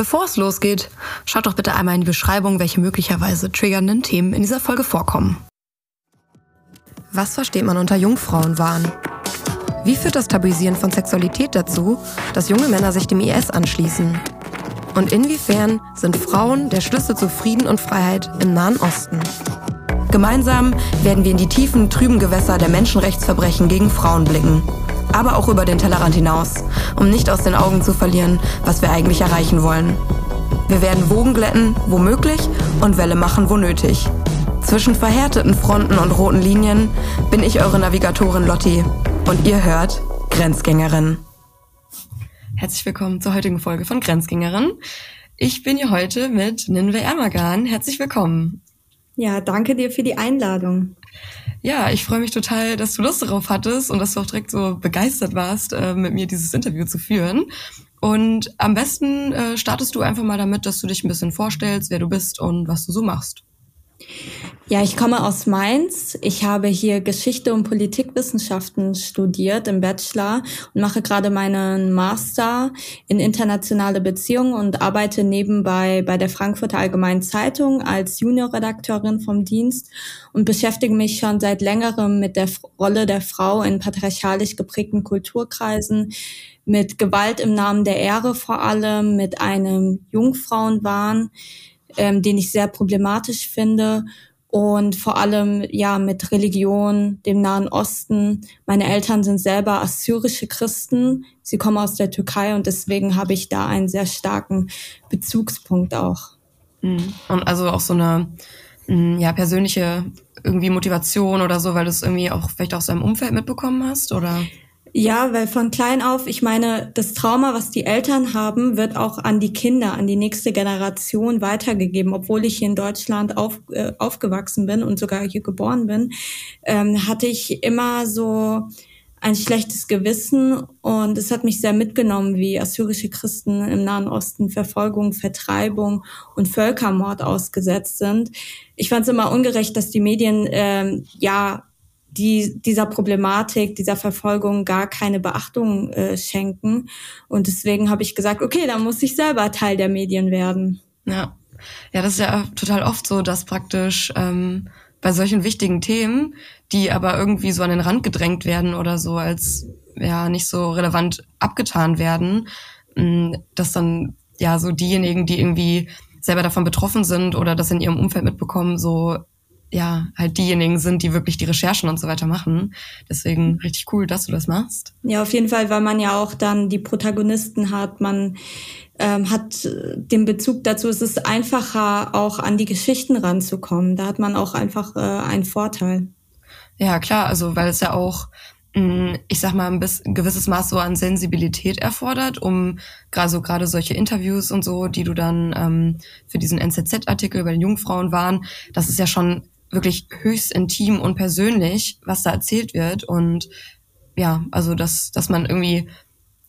Bevor es losgeht, schaut doch bitte einmal in die Beschreibung, welche möglicherweise triggernden Themen in dieser Folge vorkommen. Was versteht man unter Jungfrauenwahn? Wie führt das Tabuisieren von Sexualität dazu, dass junge Männer sich dem IS anschließen? Und inwiefern sind Frauen der Schlüssel zu Frieden und Freiheit im Nahen Osten? Gemeinsam werden wir in die tiefen, trüben Gewässer der Menschenrechtsverbrechen gegen Frauen blicken. Aber auch über den Tellerrand hinaus, um nicht aus den Augen zu verlieren, was wir eigentlich erreichen wollen. Wir werden Wogen glätten, wo möglich, und Welle machen, wo nötig. Zwischen verhärteten Fronten und roten Linien bin ich eure Navigatorin Lotti und ihr hört Grenzgängerin. Herzlich willkommen zur heutigen Folge von Grenzgängerin. Ich bin hier heute mit Ninve Ermagan. Herzlich willkommen. Ja, danke dir für die Einladung. Ja, ich freue mich total, dass du Lust darauf hattest und dass du auch direkt so begeistert warst, äh, mit mir dieses Interview zu führen. Und am besten äh, startest du einfach mal damit, dass du dich ein bisschen vorstellst, wer du bist und was du so machst. Ja, ich komme aus Mainz. Ich habe hier Geschichte und Politikwissenschaften studiert im Bachelor und mache gerade meinen Master in internationale Beziehungen und arbeite nebenbei bei der Frankfurter Allgemeinen Zeitung als Juniorredakteurin vom Dienst und beschäftige mich schon seit längerem mit der Rolle der Frau in patriarchalisch geprägten Kulturkreisen, mit Gewalt im Namen der Ehre vor allem, mit einem Jungfrauenwahn, ähm, den ich sehr problematisch finde und vor allem ja mit Religion, dem Nahen Osten. Meine Eltern sind selber assyrische Christen. Sie kommen aus der Türkei und deswegen habe ich da einen sehr starken Bezugspunkt auch. Mhm. Und also auch so eine mm, ja persönliche irgendwie Motivation oder so, weil du es irgendwie auch vielleicht aus deinem Umfeld mitbekommen hast oder? Ja, weil von klein auf, ich meine, das Trauma, was die Eltern haben, wird auch an die Kinder, an die nächste Generation weitergegeben. Obwohl ich hier in Deutschland auf, äh, aufgewachsen bin und sogar hier geboren bin, ähm, hatte ich immer so ein schlechtes Gewissen und es hat mich sehr mitgenommen, wie assyrische Christen im Nahen Osten Verfolgung, Vertreibung und Völkermord ausgesetzt sind. Ich fand es immer ungerecht, dass die Medien ähm, ja die dieser Problematik, dieser Verfolgung gar keine Beachtung äh, schenken. Und deswegen habe ich gesagt, okay, dann muss ich selber Teil der Medien werden. Ja, ja, das ist ja total oft so, dass praktisch ähm, bei solchen wichtigen Themen, die aber irgendwie so an den Rand gedrängt werden oder so als ja nicht so relevant abgetan werden, mh, dass dann ja so diejenigen, die irgendwie selber davon betroffen sind oder das in ihrem Umfeld mitbekommen, so ja, halt diejenigen sind, die wirklich die Recherchen und so weiter machen. Deswegen richtig cool, dass du das machst. Ja, auf jeden Fall, weil man ja auch dann die Protagonisten hat, man ähm, hat den Bezug dazu, es ist einfacher, auch an die Geschichten ranzukommen. Da hat man auch einfach äh, einen Vorteil. Ja, klar, also weil es ja auch mm, ich sag mal, ein, bisschen, ein gewisses Maß so an Sensibilität erfordert, um gerade so gerade solche Interviews und so, die du dann ähm, für diesen NZZ-Artikel bei den Jungfrauen waren, das ist ja schon wirklich höchst intim und persönlich, was da erzählt wird. Und ja, also dass, dass man irgendwie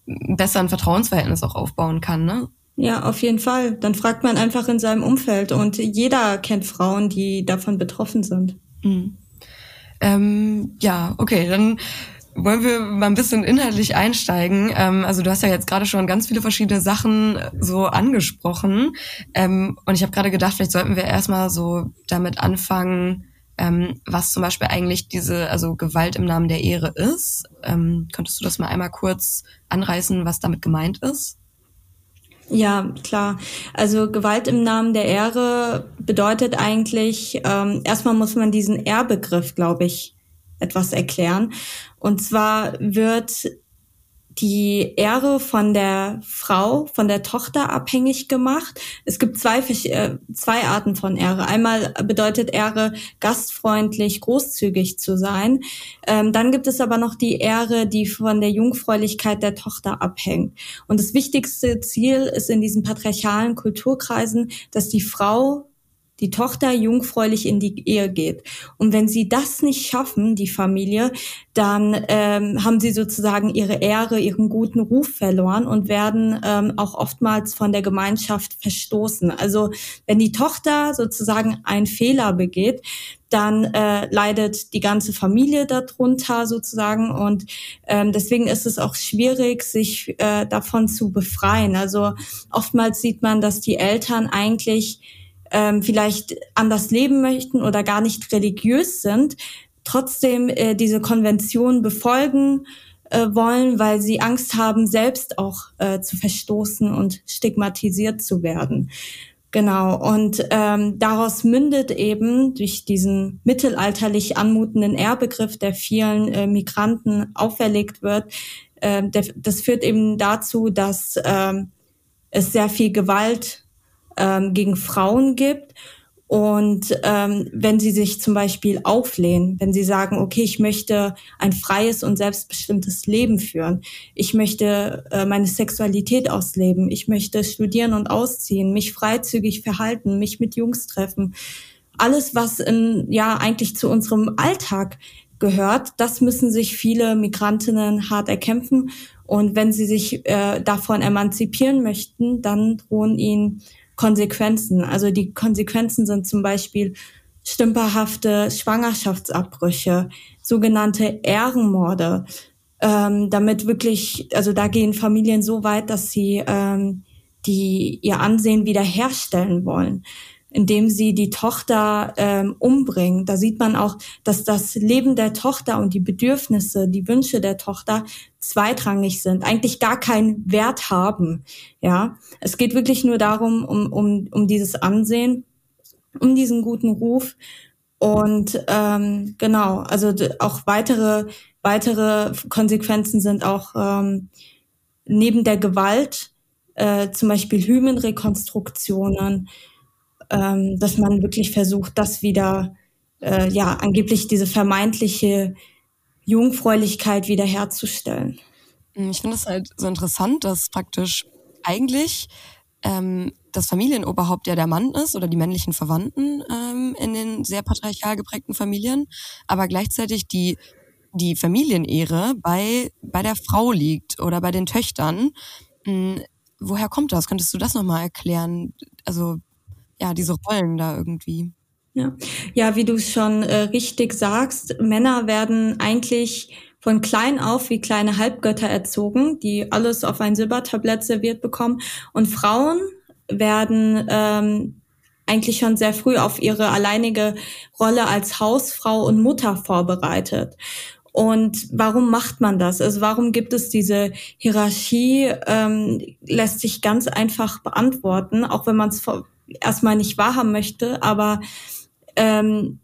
besser ein Vertrauensverhältnis auch aufbauen kann, ne? Ja, auf jeden Fall. Dann fragt man einfach in seinem Umfeld und jeder kennt Frauen, die davon betroffen sind. Mhm. Ähm, ja, okay, dann wollen wir mal ein bisschen inhaltlich einsteigen? Ähm, also du hast ja jetzt gerade schon ganz viele verschiedene Sachen so angesprochen. Ähm, und ich habe gerade gedacht, vielleicht sollten wir erstmal so damit anfangen, ähm, was zum Beispiel eigentlich diese, also Gewalt im Namen der Ehre ist. Könntest du das mal einmal kurz anreißen, was damit gemeint ist? Ja, klar. Also Gewalt im Namen der Ehre bedeutet eigentlich, ähm, erstmal muss man diesen Ehrbegriff, glaube ich, etwas erklären. Und zwar wird die Ehre von der Frau, von der Tochter abhängig gemacht. Es gibt zwei, äh, zwei Arten von Ehre. Einmal bedeutet Ehre, gastfreundlich, großzügig zu sein. Ähm, dann gibt es aber noch die Ehre, die von der Jungfräulichkeit der Tochter abhängt. Und das wichtigste Ziel ist in diesen patriarchalen Kulturkreisen, dass die Frau die Tochter jungfräulich in die Ehe geht. Und wenn sie das nicht schaffen, die Familie, dann ähm, haben sie sozusagen ihre Ehre, ihren guten Ruf verloren und werden ähm, auch oftmals von der Gemeinschaft verstoßen. Also wenn die Tochter sozusagen einen Fehler begeht, dann äh, leidet die ganze Familie darunter sozusagen und ähm, deswegen ist es auch schwierig, sich äh, davon zu befreien. Also oftmals sieht man, dass die Eltern eigentlich ähm, vielleicht anders leben möchten oder gar nicht religiös sind, trotzdem äh, diese Konvention befolgen äh, wollen, weil sie Angst haben, selbst auch äh, zu verstoßen und stigmatisiert zu werden. Genau, und ähm, daraus mündet eben durch diesen mittelalterlich anmutenden Ehrbegriff, der vielen äh, Migranten auferlegt wird, äh, der, das führt eben dazu, dass äh, es sehr viel Gewalt äh, gegen Frauen gibt. Und ähm, wenn sie sich zum Beispiel auflehnen, wenn sie sagen, okay, ich möchte ein freies und selbstbestimmtes Leben führen, ich möchte äh, meine Sexualität ausleben, ich möchte studieren und ausziehen, mich freizügig verhalten, mich mit Jungs treffen, alles, was in, ja eigentlich zu unserem Alltag gehört, das müssen sich viele Migrantinnen hart erkämpfen. Und wenn sie sich äh, davon emanzipieren möchten, dann drohen ihnen Konsequenzen. Also die Konsequenzen sind zum Beispiel stümperhafte Schwangerschaftsabbrüche, sogenannte Ehrenmorde. Ähm, damit wirklich, also da gehen Familien so weit, dass sie ähm, die ihr Ansehen wiederherstellen wollen indem sie die Tochter ähm, umbringen. Da sieht man auch, dass das Leben der Tochter und die Bedürfnisse, die Wünsche der Tochter zweitrangig sind, eigentlich gar keinen Wert haben. Ja, es geht wirklich nur darum, um, um, um dieses Ansehen, um diesen guten Ruf. Und ähm, genau, also auch weitere weitere Konsequenzen sind auch ähm, neben der Gewalt, äh, zum Beispiel Hymenrekonstruktionen, ähm, dass man wirklich versucht, das wieder, äh, ja, angeblich diese vermeintliche Jungfräulichkeit wiederherzustellen. Hm, ich finde es halt so interessant, dass praktisch eigentlich ähm, das Familienoberhaupt ja der Mann ist oder die männlichen Verwandten ähm, in den sehr patriarchal geprägten Familien, aber gleichzeitig die die Familienehre bei bei der Frau liegt oder bei den Töchtern. Hm, woher kommt das? Könntest du das nochmal erklären? Also ja, diese Rollen da irgendwie. Ja, ja wie du schon äh, richtig sagst, Männer werden eigentlich von klein auf wie kleine Halbgötter erzogen, die alles auf ein Silbertablett serviert bekommen. Und Frauen werden ähm, eigentlich schon sehr früh auf ihre alleinige Rolle als Hausfrau und Mutter vorbereitet. Und warum macht man das? Also warum gibt es diese Hierarchie? Ähm, lässt sich ganz einfach beantworten, auch wenn man es erstmal nicht wahrhaben möchte, aber ähm,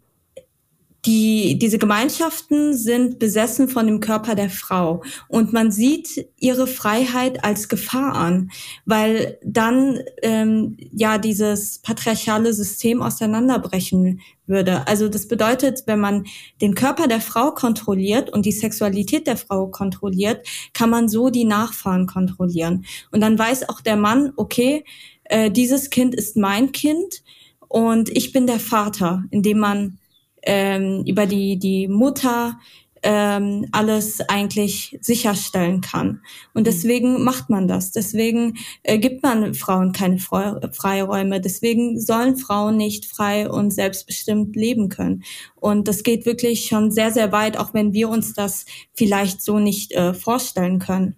die, diese Gemeinschaften sind besessen von dem Körper der Frau und man sieht ihre Freiheit als Gefahr an, weil dann ähm, ja dieses patriarchale System auseinanderbrechen würde. Also das bedeutet, wenn man den Körper der Frau kontrolliert und die Sexualität der Frau kontrolliert, kann man so die Nachfahren kontrollieren. Und dann weiß auch der Mann, okay, äh, dieses Kind ist mein Kind und ich bin der Vater, indem man ähm, über die, die Mutter ähm, alles eigentlich sicherstellen kann. Und mhm. deswegen macht man das. Deswegen äh, gibt man Frauen keine Freiräume. Deswegen sollen Frauen nicht frei und selbstbestimmt leben können. Und das geht wirklich schon sehr, sehr weit, auch wenn wir uns das vielleicht so nicht äh, vorstellen können.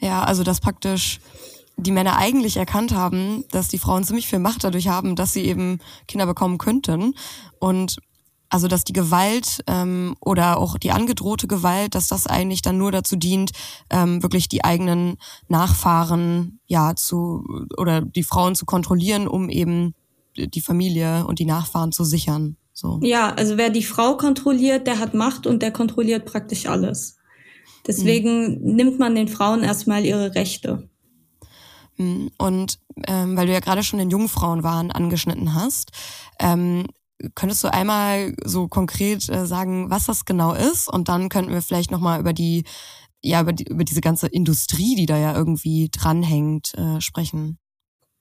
Ja, also das praktisch die Männer eigentlich erkannt haben, dass die Frauen ziemlich viel Macht dadurch haben, dass sie eben Kinder bekommen könnten. Und also dass die Gewalt ähm, oder auch die angedrohte Gewalt, dass das eigentlich dann nur dazu dient, ähm, wirklich die eigenen Nachfahren ja zu oder die Frauen zu kontrollieren, um eben die Familie und die Nachfahren zu sichern. So. Ja, also wer die Frau kontrolliert, der hat Macht und der kontrolliert praktisch alles. Deswegen mhm. nimmt man den Frauen erstmal ihre Rechte. Hm, und ähm, weil du ja gerade schon den Jungfrauenwahn angeschnitten hast, ähm, könntest du einmal so konkret äh, sagen, was das genau ist? Und dann könnten wir vielleicht nochmal über die, ja, über, die, über diese ganze Industrie, die da ja irgendwie dranhängt, äh, sprechen.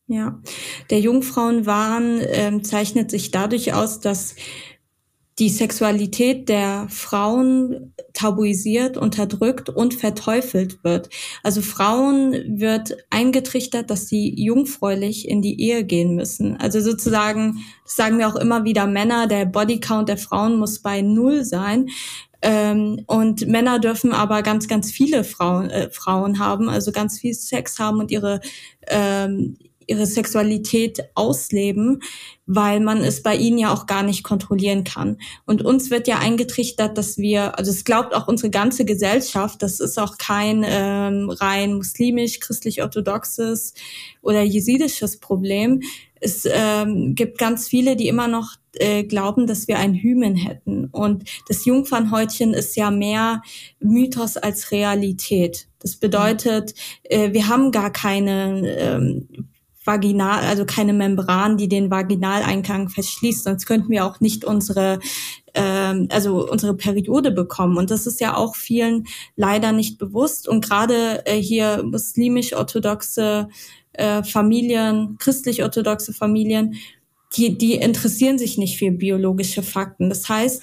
Ja, der Jungfrauenwahn äh, zeichnet sich dadurch aus, dass die Sexualität der Frauen tabuisiert, unterdrückt und verteufelt wird. Also Frauen wird eingetrichtert, dass sie jungfräulich in die Ehe gehen müssen. Also sozusagen, das sagen wir auch immer wieder Männer, der Bodycount der Frauen muss bei Null sein. Ähm, und Männer dürfen aber ganz, ganz viele Frauen, äh, Frauen haben, also ganz viel Sex haben und ihre ähm, ihre Sexualität ausleben, weil man es bei ihnen ja auch gar nicht kontrollieren kann. Und uns wird ja eingetrichtert, dass wir, also es glaubt auch unsere ganze Gesellschaft, das ist auch kein ähm, rein muslimisch, christlich-orthodoxes oder jesidisches Problem. Es ähm, gibt ganz viele, die immer noch äh, glauben, dass wir ein Hymen hätten. Und das Jungfernhäutchen ist ja mehr Mythos als Realität. Das bedeutet, äh, wir haben gar keine ähm, vaginal, also keine Membran, die den Vaginaleingang verschließt, sonst könnten wir auch nicht unsere ähm, also unsere Periode bekommen. Und das ist ja auch vielen leider nicht bewusst. Und gerade äh, hier muslimisch-orthodoxe äh, Familien, christlich-orthodoxe Familien, die, die interessieren sich nicht für biologische Fakten. Das heißt,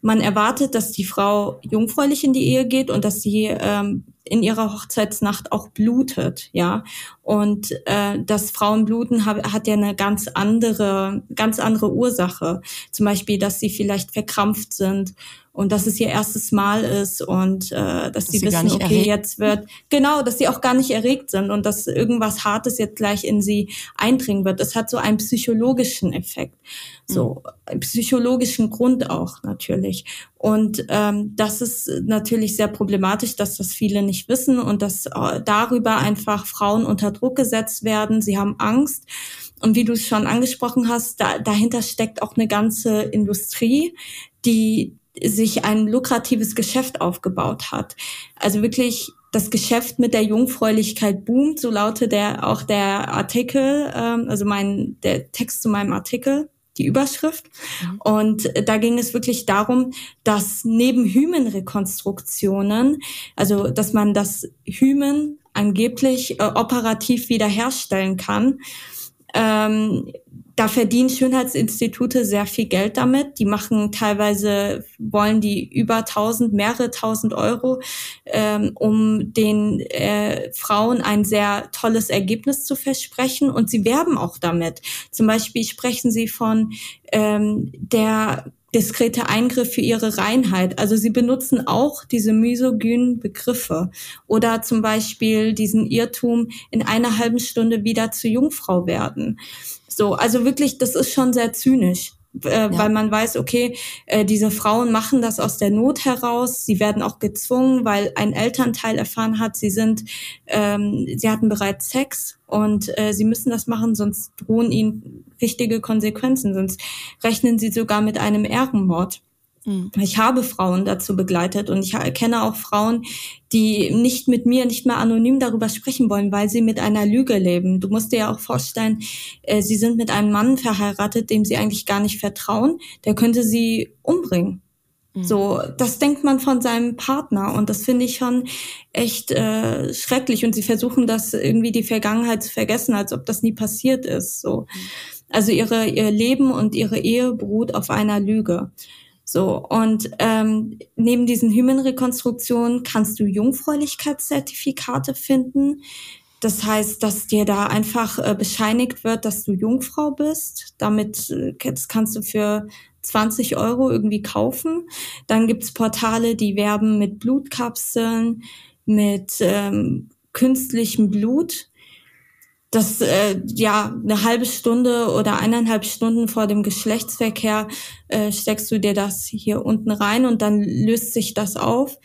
man erwartet, dass die Frau jungfräulich in die Ehe geht und dass sie ähm, in ihrer Hochzeitsnacht auch blutet, ja. Und äh, das Frauenbluten hat, hat ja eine ganz andere, ganz andere Ursache. Zum Beispiel, dass sie vielleicht verkrampft sind und dass es ihr erstes Mal ist und äh, dass, dass sie wissen, okay, erregt. jetzt wird genau, dass sie auch gar nicht erregt sind und dass irgendwas Hartes jetzt gleich in sie eindringen wird. Das hat so einen psychologischen Effekt, so mhm. einen psychologischen Grund auch natürlich. Und ähm, das ist natürlich sehr problematisch, dass das viele nicht wissen und dass äh, darüber einfach Frauen unter Druck gesetzt werden. Sie haben Angst. Und wie du es schon angesprochen hast, da, dahinter steckt auch eine ganze Industrie, die sich ein lukratives Geschäft aufgebaut hat. Also wirklich das Geschäft mit der Jungfräulichkeit boomt, so lautet der auch der Artikel, ähm, also mein der Text zu meinem Artikel, die Überschrift. Mhm. Und da ging es wirklich darum, dass neben Hymenrekonstruktionen, also dass man das Hymen angeblich äh, operativ wiederherstellen kann, ähm, da verdienen Schönheitsinstitute sehr viel Geld damit. Die machen teilweise, wollen die über tausend, mehrere tausend Euro, ähm, um den äh, Frauen ein sehr tolles Ergebnis zu versprechen. Und sie werben auch damit. Zum Beispiel sprechen sie von ähm, der diskrete Eingriff für ihre Reinheit. Also sie benutzen auch diese misogynen Begriffe oder zum Beispiel diesen Irrtum in einer halben Stunde wieder zur Jungfrau werden. So, also wirklich, das ist schon sehr zynisch. Äh, ja. weil man weiß, okay, äh, diese Frauen machen das aus der Not heraus. Sie werden auch gezwungen, weil ein Elternteil erfahren hat, sie sind, ähm, sie hatten bereits Sex und äh, sie müssen das machen, sonst drohen ihnen richtige Konsequenzen, sonst rechnen sie sogar mit einem Ehrenmord. Mhm. Ich habe Frauen dazu begleitet und ich kenne auch Frauen, die nicht mit mir, nicht mehr anonym darüber sprechen wollen, weil sie mit einer Lüge leben. Du musst dir ja auch vorstellen, äh, sie sind mit einem Mann verheiratet, dem sie eigentlich gar nicht vertrauen. Der könnte sie umbringen. Mhm. So, das denkt man von seinem Partner und das finde ich schon echt äh, schrecklich. Und sie versuchen das irgendwie die Vergangenheit zu vergessen, als ob das nie passiert ist. So, mhm. also ihre ihr Leben und ihre Ehe beruht auf einer Lüge. So, und ähm, neben diesen Hymenrekonstruktionen kannst du Jungfräulichkeitszertifikate finden. Das heißt, dass dir da einfach äh, bescheinigt wird, dass du Jungfrau bist. Damit äh, das kannst du für 20 Euro irgendwie kaufen. Dann gibt's Portale, die werben mit Blutkapseln, mit ähm, künstlichem Blut dass äh, ja eine halbe Stunde oder eineinhalb Stunden vor dem Geschlechtsverkehr äh, steckst du dir das hier unten rein und dann löst sich das auf.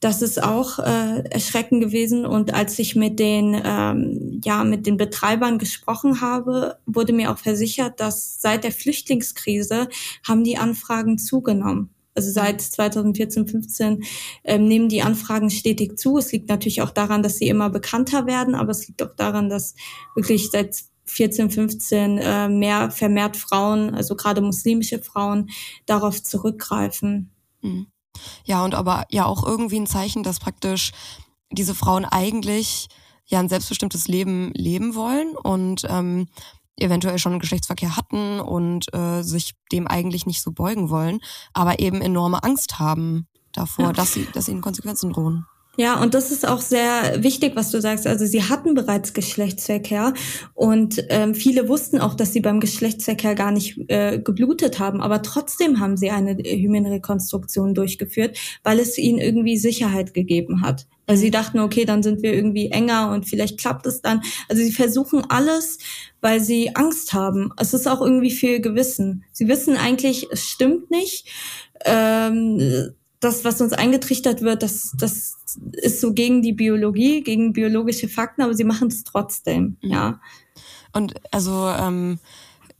Das ist auch äh, erschreckend gewesen. Und als ich mit den ähm, ja mit den Betreibern gesprochen habe, wurde mir auch versichert, dass seit der Flüchtlingskrise haben die Anfragen zugenommen. Also seit 2014, 15 ähm, nehmen die Anfragen stetig zu. Es liegt natürlich auch daran, dass sie immer bekannter werden, aber es liegt auch daran, dass wirklich seit 14, 15 äh, mehr vermehrt Frauen, also gerade muslimische Frauen, darauf zurückgreifen. Mhm. Ja, und aber ja auch irgendwie ein Zeichen, dass praktisch diese Frauen eigentlich ja ein selbstbestimmtes Leben leben wollen und ähm, eventuell schon Geschlechtsverkehr hatten und äh, sich dem eigentlich nicht so beugen wollen, aber eben enorme Angst haben davor, ja. dass sie, dass ihnen Konsequenzen drohen. Ja, und das ist auch sehr wichtig, was du sagst. Also sie hatten bereits Geschlechtsverkehr und ähm, viele wussten auch, dass sie beim Geschlechtsverkehr gar nicht äh, geblutet haben, aber trotzdem haben sie eine Hymenrekonstruktion durchgeführt, weil es ihnen irgendwie Sicherheit gegeben hat. Weil sie mhm. dachten, okay, dann sind wir irgendwie enger und vielleicht klappt es dann. Also sie versuchen alles, weil sie Angst haben. Es ist auch irgendwie viel Gewissen. Sie wissen eigentlich, es stimmt nicht. Ähm, das, was uns eingetrichtert wird, das, das ist so gegen die Biologie, gegen biologische Fakten, aber sie machen es trotzdem, mhm. ja. Und also, ähm,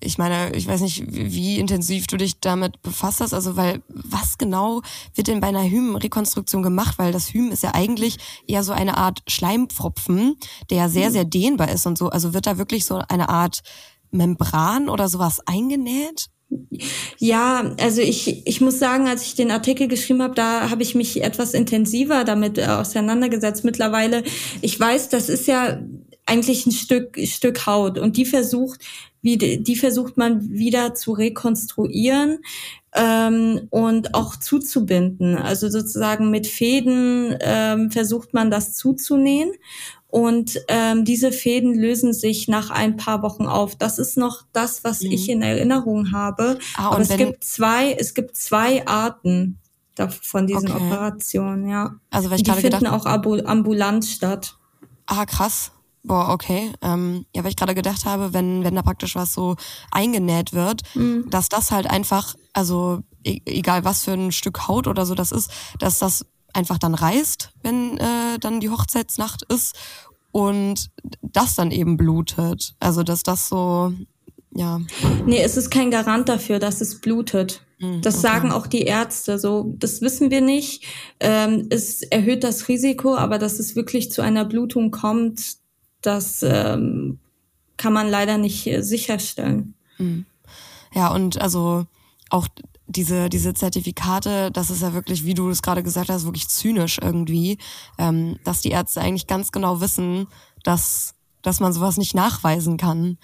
ich meine, ich weiß nicht, wie intensiv du dich damit befasst hast, also weil was genau wird denn bei einer Hymenrekonstruktion gemacht? Weil das Hymen ist ja eigentlich eher so eine Art Schleimpfropfen, der ja sehr, mhm. sehr dehnbar ist und so. Also wird da wirklich so eine Art Membran oder sowas eingenäht? Ja, also ich, ich muss sagen, als ich den Artikel geschrieben habe, da habe ich mich etwas intensiver damit äh, auseinandergesetzt. Mittlerweile, ich weiß, das ist ja eigentlich ein Stück, Stück Haut und die versucht, wie, die versucht man wieder zu rekonstruieren ähm, und auch zuzubinden. Also sozusagen mit Fäden ähm, versucht man das zuzunähen und ähm, diese Fäden lösen sich nach ein paar Wochen auf. Das ist noch das, was mhm. ich in Erinnerung habe. Ah, Aber es gibt zwei, es gibt zwei Arten von diesen okay. Operationen, ja. Also weil ich die finden gedacht, auch ambulant statt. Ah, krass. Boah, okay. Ähm, ja, weil ich gerade gedacht habe, wenn, wenn da praktisch was so eingenäht wird, mhm. dass das halt einfach, also e egal was für ein Stück Haut oder so das ist, dass das einfach dann reißt, wenn äh, dann die Hochzeitsnacht ist und das dann eben blutet. Also dass das so, ja. Nee, es ist kein Garant dafür, dass es blutet. Hm, das okay. sagen auch die Ärzte. So, das wissen wir nicht. Ähm, es erhöht das Risiko, aber dass es wirklich zu einer Blutung kommt, das ähm, kann man leider nicht äh, sicherstellen. Hm. Ja, und also auch diese, diese Zertifikate, das ist ja wirklich, wie du es gerade gesagt hast, wirklich zynisch irgendwie, ähm, dass die Ärzte eigentlich ganz genau wissen, dass, dass man sowas nicht nachweisen kann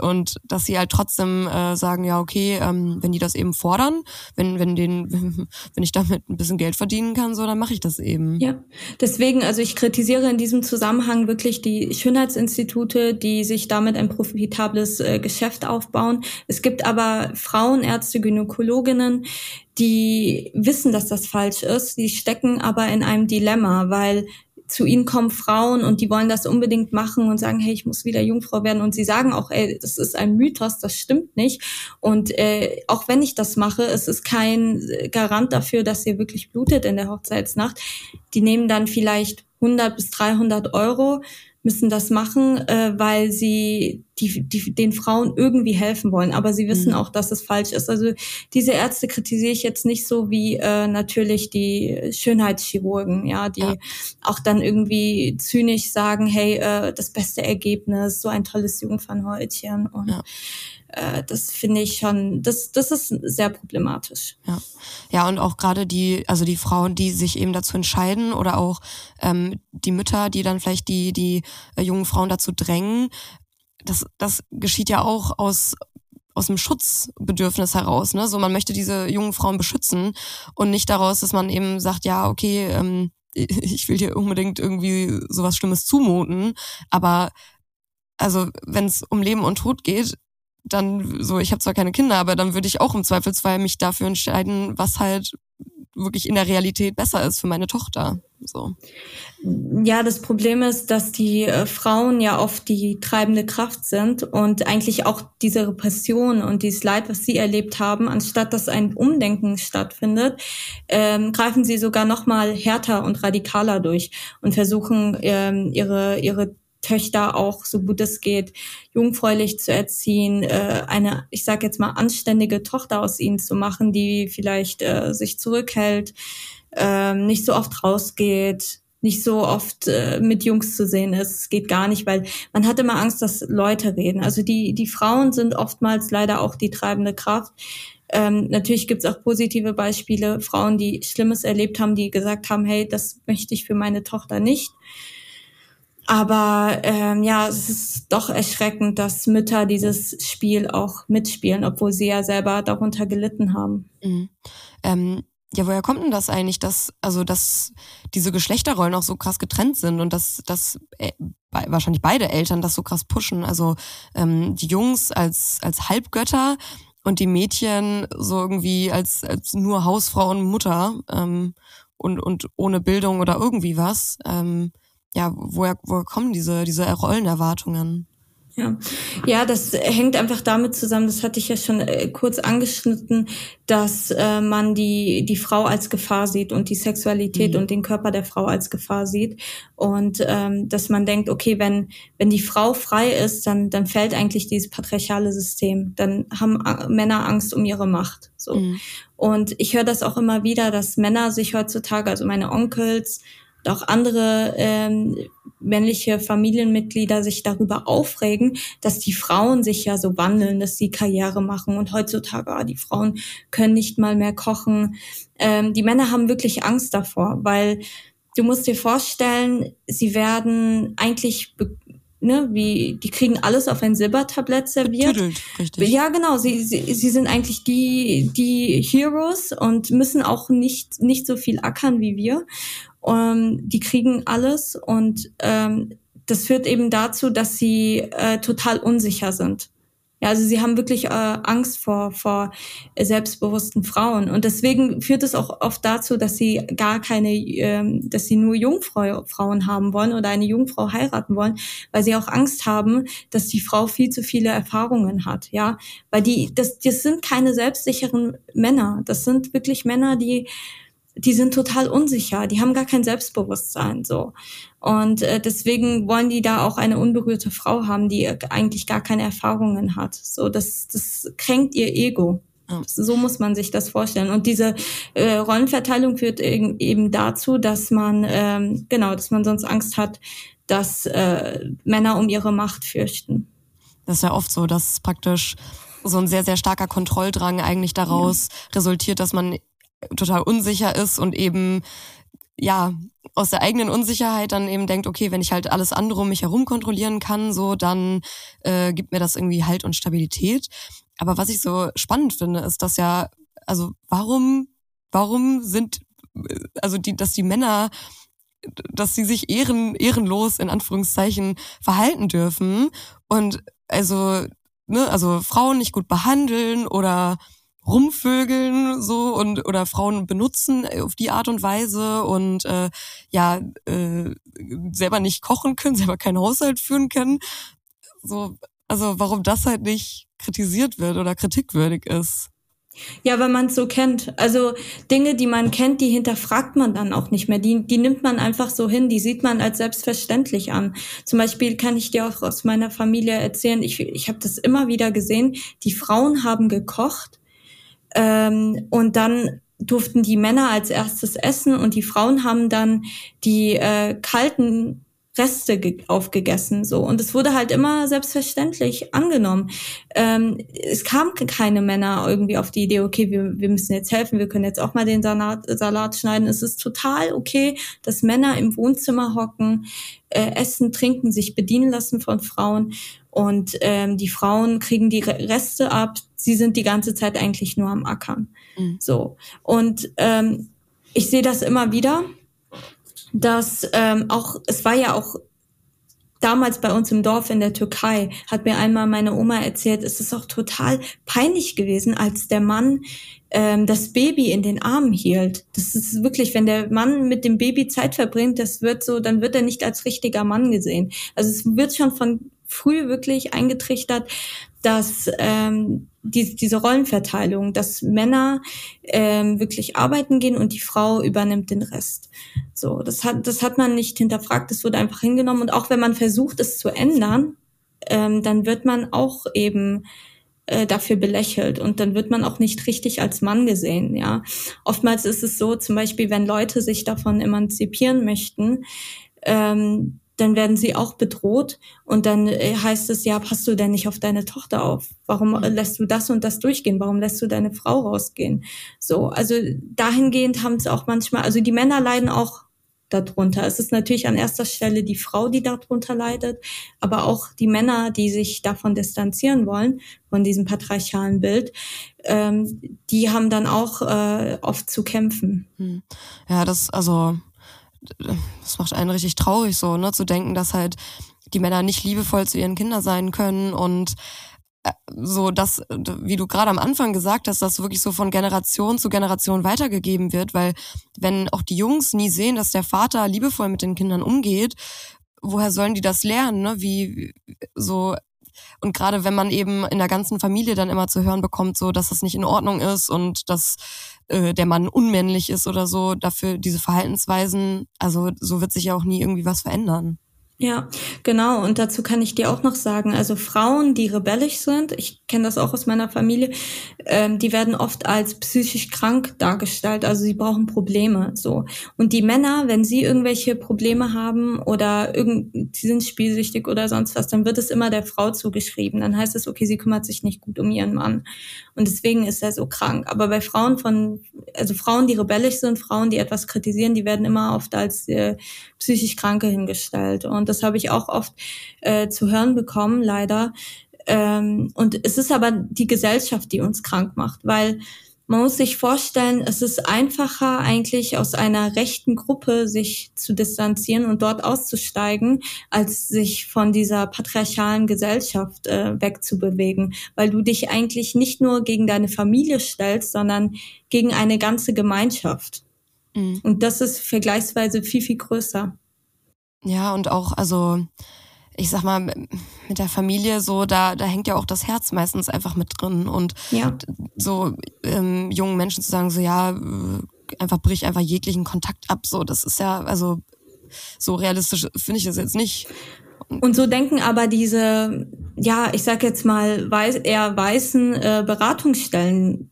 und dass sie halt trotzdem äh, sagen, ja, okay, ähm, wenn die das eben fordern, wenn, wenn den, wenn ich damit ein bisschen Geld verdienen kann, so, dann mache ich das eben. Ja, deswegen, also ich kritisiere in diesem Zusammenhang wirklich die Schönheitsinstitute, die sich damit ein profitables äh, Geschäft aufbauen. Es gibt aber Frauenärzte, Gynäkologinnen, die wissen, dass das falsch ist, die stecken aber in einem Dilemma, weil zu ihnen kommen Frauen und die wollen das unbedingt machen und sagen, hey, ich muss wieder Jungfrau werden. Und sie sagen auch, ey, das ist ein Mythos, das stimmt nicht. Und äh, auch wenn ich das mache, es ist kein Garant dafür, dass ihr wirklich blutet in der Hochzeitsnacht. Die nehmen dann vielleicht 100 bis 300 Euro müssen das machen, äh, weil sie die, die, den Frauen irgendwie helfen wollen. Aber sie wissen mhm. auch, dass es falsch ist. Also diese Ärzte kritisiere ich jetzt nicht so wie äh, natürlich die Schönheitschirurgen, ja, die ja. auch dann irgendwie zynisch sagen, hey, äh, das beste Ergebnis, so ein tolles Jungfernhäutchen und ja äh, das finde ich schon, das, das ist sehr problematisch. Ja. ja, und auch gerade die, also die Frauen, die sich eben dazu entscheiden oder auch ähm, die Mütter, die dann vielleicht die, die äh, jungen Frauen dazu drängen, das, das geschieht ja auch aus aus dem Schutzbedürfnis heraus. Ne? So, man möchte diese jungen Frauen beschützen und nicht daraus, dass man eben sagt, ja, okay, ähm, ich will dir unbedingt irgendwie sowas Schlimmes zumuten, aber also wenn es um Leben und Tod geht, dann so, ich habe zwar keine Kinder, aber dann würde ich auch im Zweifelsfall mich dafür entscheiden, was halt wirklich in der Realität besser ist für meine Tochter. So. Ja, das Problem ist, dass die äh, Frauen ja oft die treibende Kraft sind und eigentlich auch diese Repression und dieses Leid, was sie erlebt haben, anstatt dass ein Umdenken stattfindet, ähm, greifen sie sogar noch mal härter und radikaler durch und versuchen ähm, ihre ihre Töchter auch, so gut es geht, jungfräulich zu erziehen, äh, eine, ich sage jetzt mal, anständige Tochter aus ihnen zu machen, die vielleicht äh, sich zurückhält, äh, nicht so oft rausgeht, nicht so oft äh, mit Jungs zu sehen ist. Es geht gar nicht, weil man hat immer Angst, dass Leute reden. Also die, die Frauen sind oftmals leider auch die treibende Kraft. Ähm, natürlich gibt es auch positive Beispiele, Frauen, die Schlimmes erlebt haben, die gesagt haben, hey, das möchte ich für meine Tochter nicht. Aber ähm, ja, es ist doch erschreckend, dass Mütter dieses Spiel auch mitspielen, obwohl sie ja selber darunter gelitten haben. Mhm. Ähm, ja, woher kommt denn das eigentlich, dass, also, dass diese Geschlechterrollen auch so krass getrennt sind und dass, dass äh, wahrscheinlich beide Eltern das so krass pushen? Also ähm, die Jungs als, als Halbgötter und die Mädchen so irgendwie als, als nur Hausfrau und Mutter ähm, und, und ohne Bildung oder irgendwie was. Ähm, ja, woher, woher kommen diese, diese Rollenerwartungen? Ja. ja, das hängt einfach damit zusammen, das hatte ich ja schon äh, kurz angeschnitten, dass äh, man die, die Frau als Gefahr sieht und die Sexualität mhm. und den Körper der Frau als Gefahr sieht. Und ähm, dass man denkt, okay, wenn, wenn die Frau frei ist, dann, dann fällt eigentlich dieses patriarchale System. Dann haben äh, Männer Angst um ihre Macht. So. Mhm. Und ich höre das auch immer wieder, dass Männer sich heutzutage, also meine Onkels, auch andere ähm, männliche Familienmitglieder sich darüber aufregen, dass die Frauen sich ja so wandeln, dass sie Karriere machen und heutzutage, ah, die Frauen können nicht mal mehr kochen. Ähm, die Männer haben wirklich Angst davor, weil du musst dir vorstellen, sie werden eigentlich ne, wie, die kriegen alles auf ein Silbertablett serviert. Getüdelt, richtig. Ja, genau. Sie, sie, sie sind eigentlich die, die Heroes und müssen auch nicht, nicht so viel ackern wie wir. Ähm, die kriegen alles und ähm, das führt eben dazu, dass sie äh, total unsicher sind. Ja, also sie haben wirklich äh, Angst vor, vor selbstbewussten Frauen. Und deswegen führt es auch oft dazu, dass sie gar keine, ähm, dass sie nur Jungfrauen haben wollen oder eine Jungfrau heiraten wollen, weil sie auch Angst haben, dass die Frau viel zu viele Erfahrungen hat. Ja, weil die, das, das sind keine selbstsicheren Männer. Das sind wirklich Männer, die die sind total unsicher, die haben gar kein Selbstbewusstsein so. Und äh, deswegen wollen die da auch eine unberührte Frau haben, die eigentlich gar keine Erfahrungen hat. So, das, das kränkt ihr Ego. So muss man sich das vorstellen. Und diese äh, Rollenverteilung führt eben dazu, dass man ähm, genau, dass man sonst Angst hat, dass äh, Männer um ihre Macht fürchten. Das ist ja oft so, dass praktisch so ein sehr, sehr starker Kontrolldrang eigentlich daraus ja. resultiert, dass man total unsicher ist und eben ja aus der eigenen Unsicherheit dann eben denkt, okay, wenn ich halt alles andere um mich herum kontrollieren kann, so dann äh, gibt mir das irgendwie Halt und Stabilität. Aber was ich so spannend finde, ist, dass ja, also warum, warum sind, also die, dass die Männer dass sie sich ehren, ehrenlos in Anführungszeichen verhalten dürfen und also ne, also Frauen nicht gut behandeln oder rumvögeln so und oder Frauen benutzen auf die Art und Weise und äh, ja äh, selber nicht kochen können, selber keinen Haushalt führen können. So, also warum das halt nicht kritisiert wird oder kritikwürdig ist. Ja, weil man es so kennt. Also Dinge, die man kennt, die hinterfragt man dann auch nicht mehr. Die, die nimmt man einfach so hin, die sieht man als selbstverständlich an. Zum Beispiel kann ich dir auch aus meiner Familie erzählen, ich, ich habe das immer wieder gesehen, die Frauen haben gekocht ähm, und dann durften die Männer als erstes essen und die Frauen haben dann die äh, kalten Reste aufgegessen so und es wurde halt immer selbstverständlich angenommen. Ähm, es kam keine Männer irgendwie auf die Idee, okay, wir, wir müssen jetzt helfen, wir können jetzt auch mal den Salat, Salat schneiden. Es ist total okay, dass Männer im Wohnzimmer hocken, äh, essen, trinken, sich bedienen lassen von Frauen und ähm, die Frauen kriegen die Reste ab. Sie sind die ganze Zeit eigentlich nur am Ackern. Mhm. So. Und ähm, ich sehe das immer wieder, dass ähm, auch, es war ja auch damals bei uns im Dorf in der Türkei, hat mir einmal meine Oma erzählt, es ist auch total peinlich gewesen, als der Mann ähm, das Baby in den Armen hielt. Das ist wirklich, wenn der Mann mit dem Baby Zeit verbringt, das wird so, dann wird er nicht als richtiger Mann gesehen. Also es wird schon von früh wirklich eingetrichtert, dass ähm, die, diese Rollenverteilung, dass Männer ähm, wirklich arbeiten gehen und die Frau übernimmt den Rest. So, das hat, das hat man nicht hinterfragt, das wurde einfach hingenommen. Und auch wenn man versucht, es zu ändern, ähm, dann wird man auch eben äh, dafür belächelt und dann wird man auch nicht richtig als Mann gesehen. Ja, oftmals ist es so, zum Beispiel, wenn Leute sich davon emanzipieren möchten, ähm, dann werden sie auch bedroht und dann äh, heißt es, ja, passt du denn nicht auf deine Tochter auf? Warum mhm. lässt du das und das durchgehen? Warum lässt du deine Frau rausgehen? So, also dahingehend haben es auch manchmal, also die Männer leiden auch darunter. Es ist natürlich an erster Stelle die Frau, die darunter leidet, aber auch die Männer, die sich davon distanzieren wollen, von diesem patriarchalen Bild, ähm, die haben dann auch äh, oft zu kämpfen. Hm. Ja, das, also, das macht einen richtig traurig so, ne, zu denken, dass halt die Männer nicht liebevoll zu ihren Kindern sein können und äh, so dass, wie du gerade am Anfang gesagt hast, dass wirklich so von Generation zu Generation weitergegeben wird, weil wenn auch die Jungs nie sehen, dass der Vater liebevoll mit den Kindern umgeht, woher sollen die das lernen, ne? Wie so und gerade wenn man eben in der ganzen Familie dann immer zu hören bekommt, so dass das nicht in Ordnung ist und dass äh, der Mann unmännlich ist oder so, dafür diese Verhaltensweisen, also so wird sich ja auch nie irgendwie was verändern. Ja, genau. Und dazu kann ich dir auch noch sagen, also Frauen, die rebellisch sind, ich kenne das auch aus meiner Familie, ähm, die werden oft als psychisch krank dargestellt. Also sie brauchen Probleme, so. Und die Männer, wenn sie irgendwelche Probleme haben oder irgend, sie sind spielsüchtig oder sonst was, dann wird es immer der Frau zugeschrieben. Dann heißt es, okay, sie kümmert sich nicht gut um ihren Mann. Und deswegen ist er so krank. Aber bei Frauen von, also Frauen, die rebellisch sind, Frauen, die etwas kritisieren, die werden immer oft als äh, psychisch Kranke hingestellt. Und das habe ich auch oft äh, zu hören bekommen, leider. Ähm, und es ist aber die Gesellschaft, die uns krank macht, weil man muss sich vorstellen, es ist einfacher eigentlich aus einer rechten Gruppe sich zu distanzieren und dort auszusteigen, als sich von dieser patriarchalen Gesellschaft äh, wegzubewegen, weil du dich eigentlich nicht nur gegen deine Familie stellst, sondern gegen eine ganze Gemeinschaft. Mhm. Und das ist vergleichsweise viel, viel größer. Ja, und auch, also ich sag mal, mit der Familie so, da, da hängt ja auch das Herz meistens einfach mit drin. Und ja. so ähm, jungen Menschen zu sagen, so ja, äh, einfach brich einfach jeglichen Kontakt ab, so, das ist ja, also so realistisch finde ich das jetzt nicht. Und so denken aber diese, ja, ich sag jetzt mal, weiß, eher weißen äh, Beratungsstellen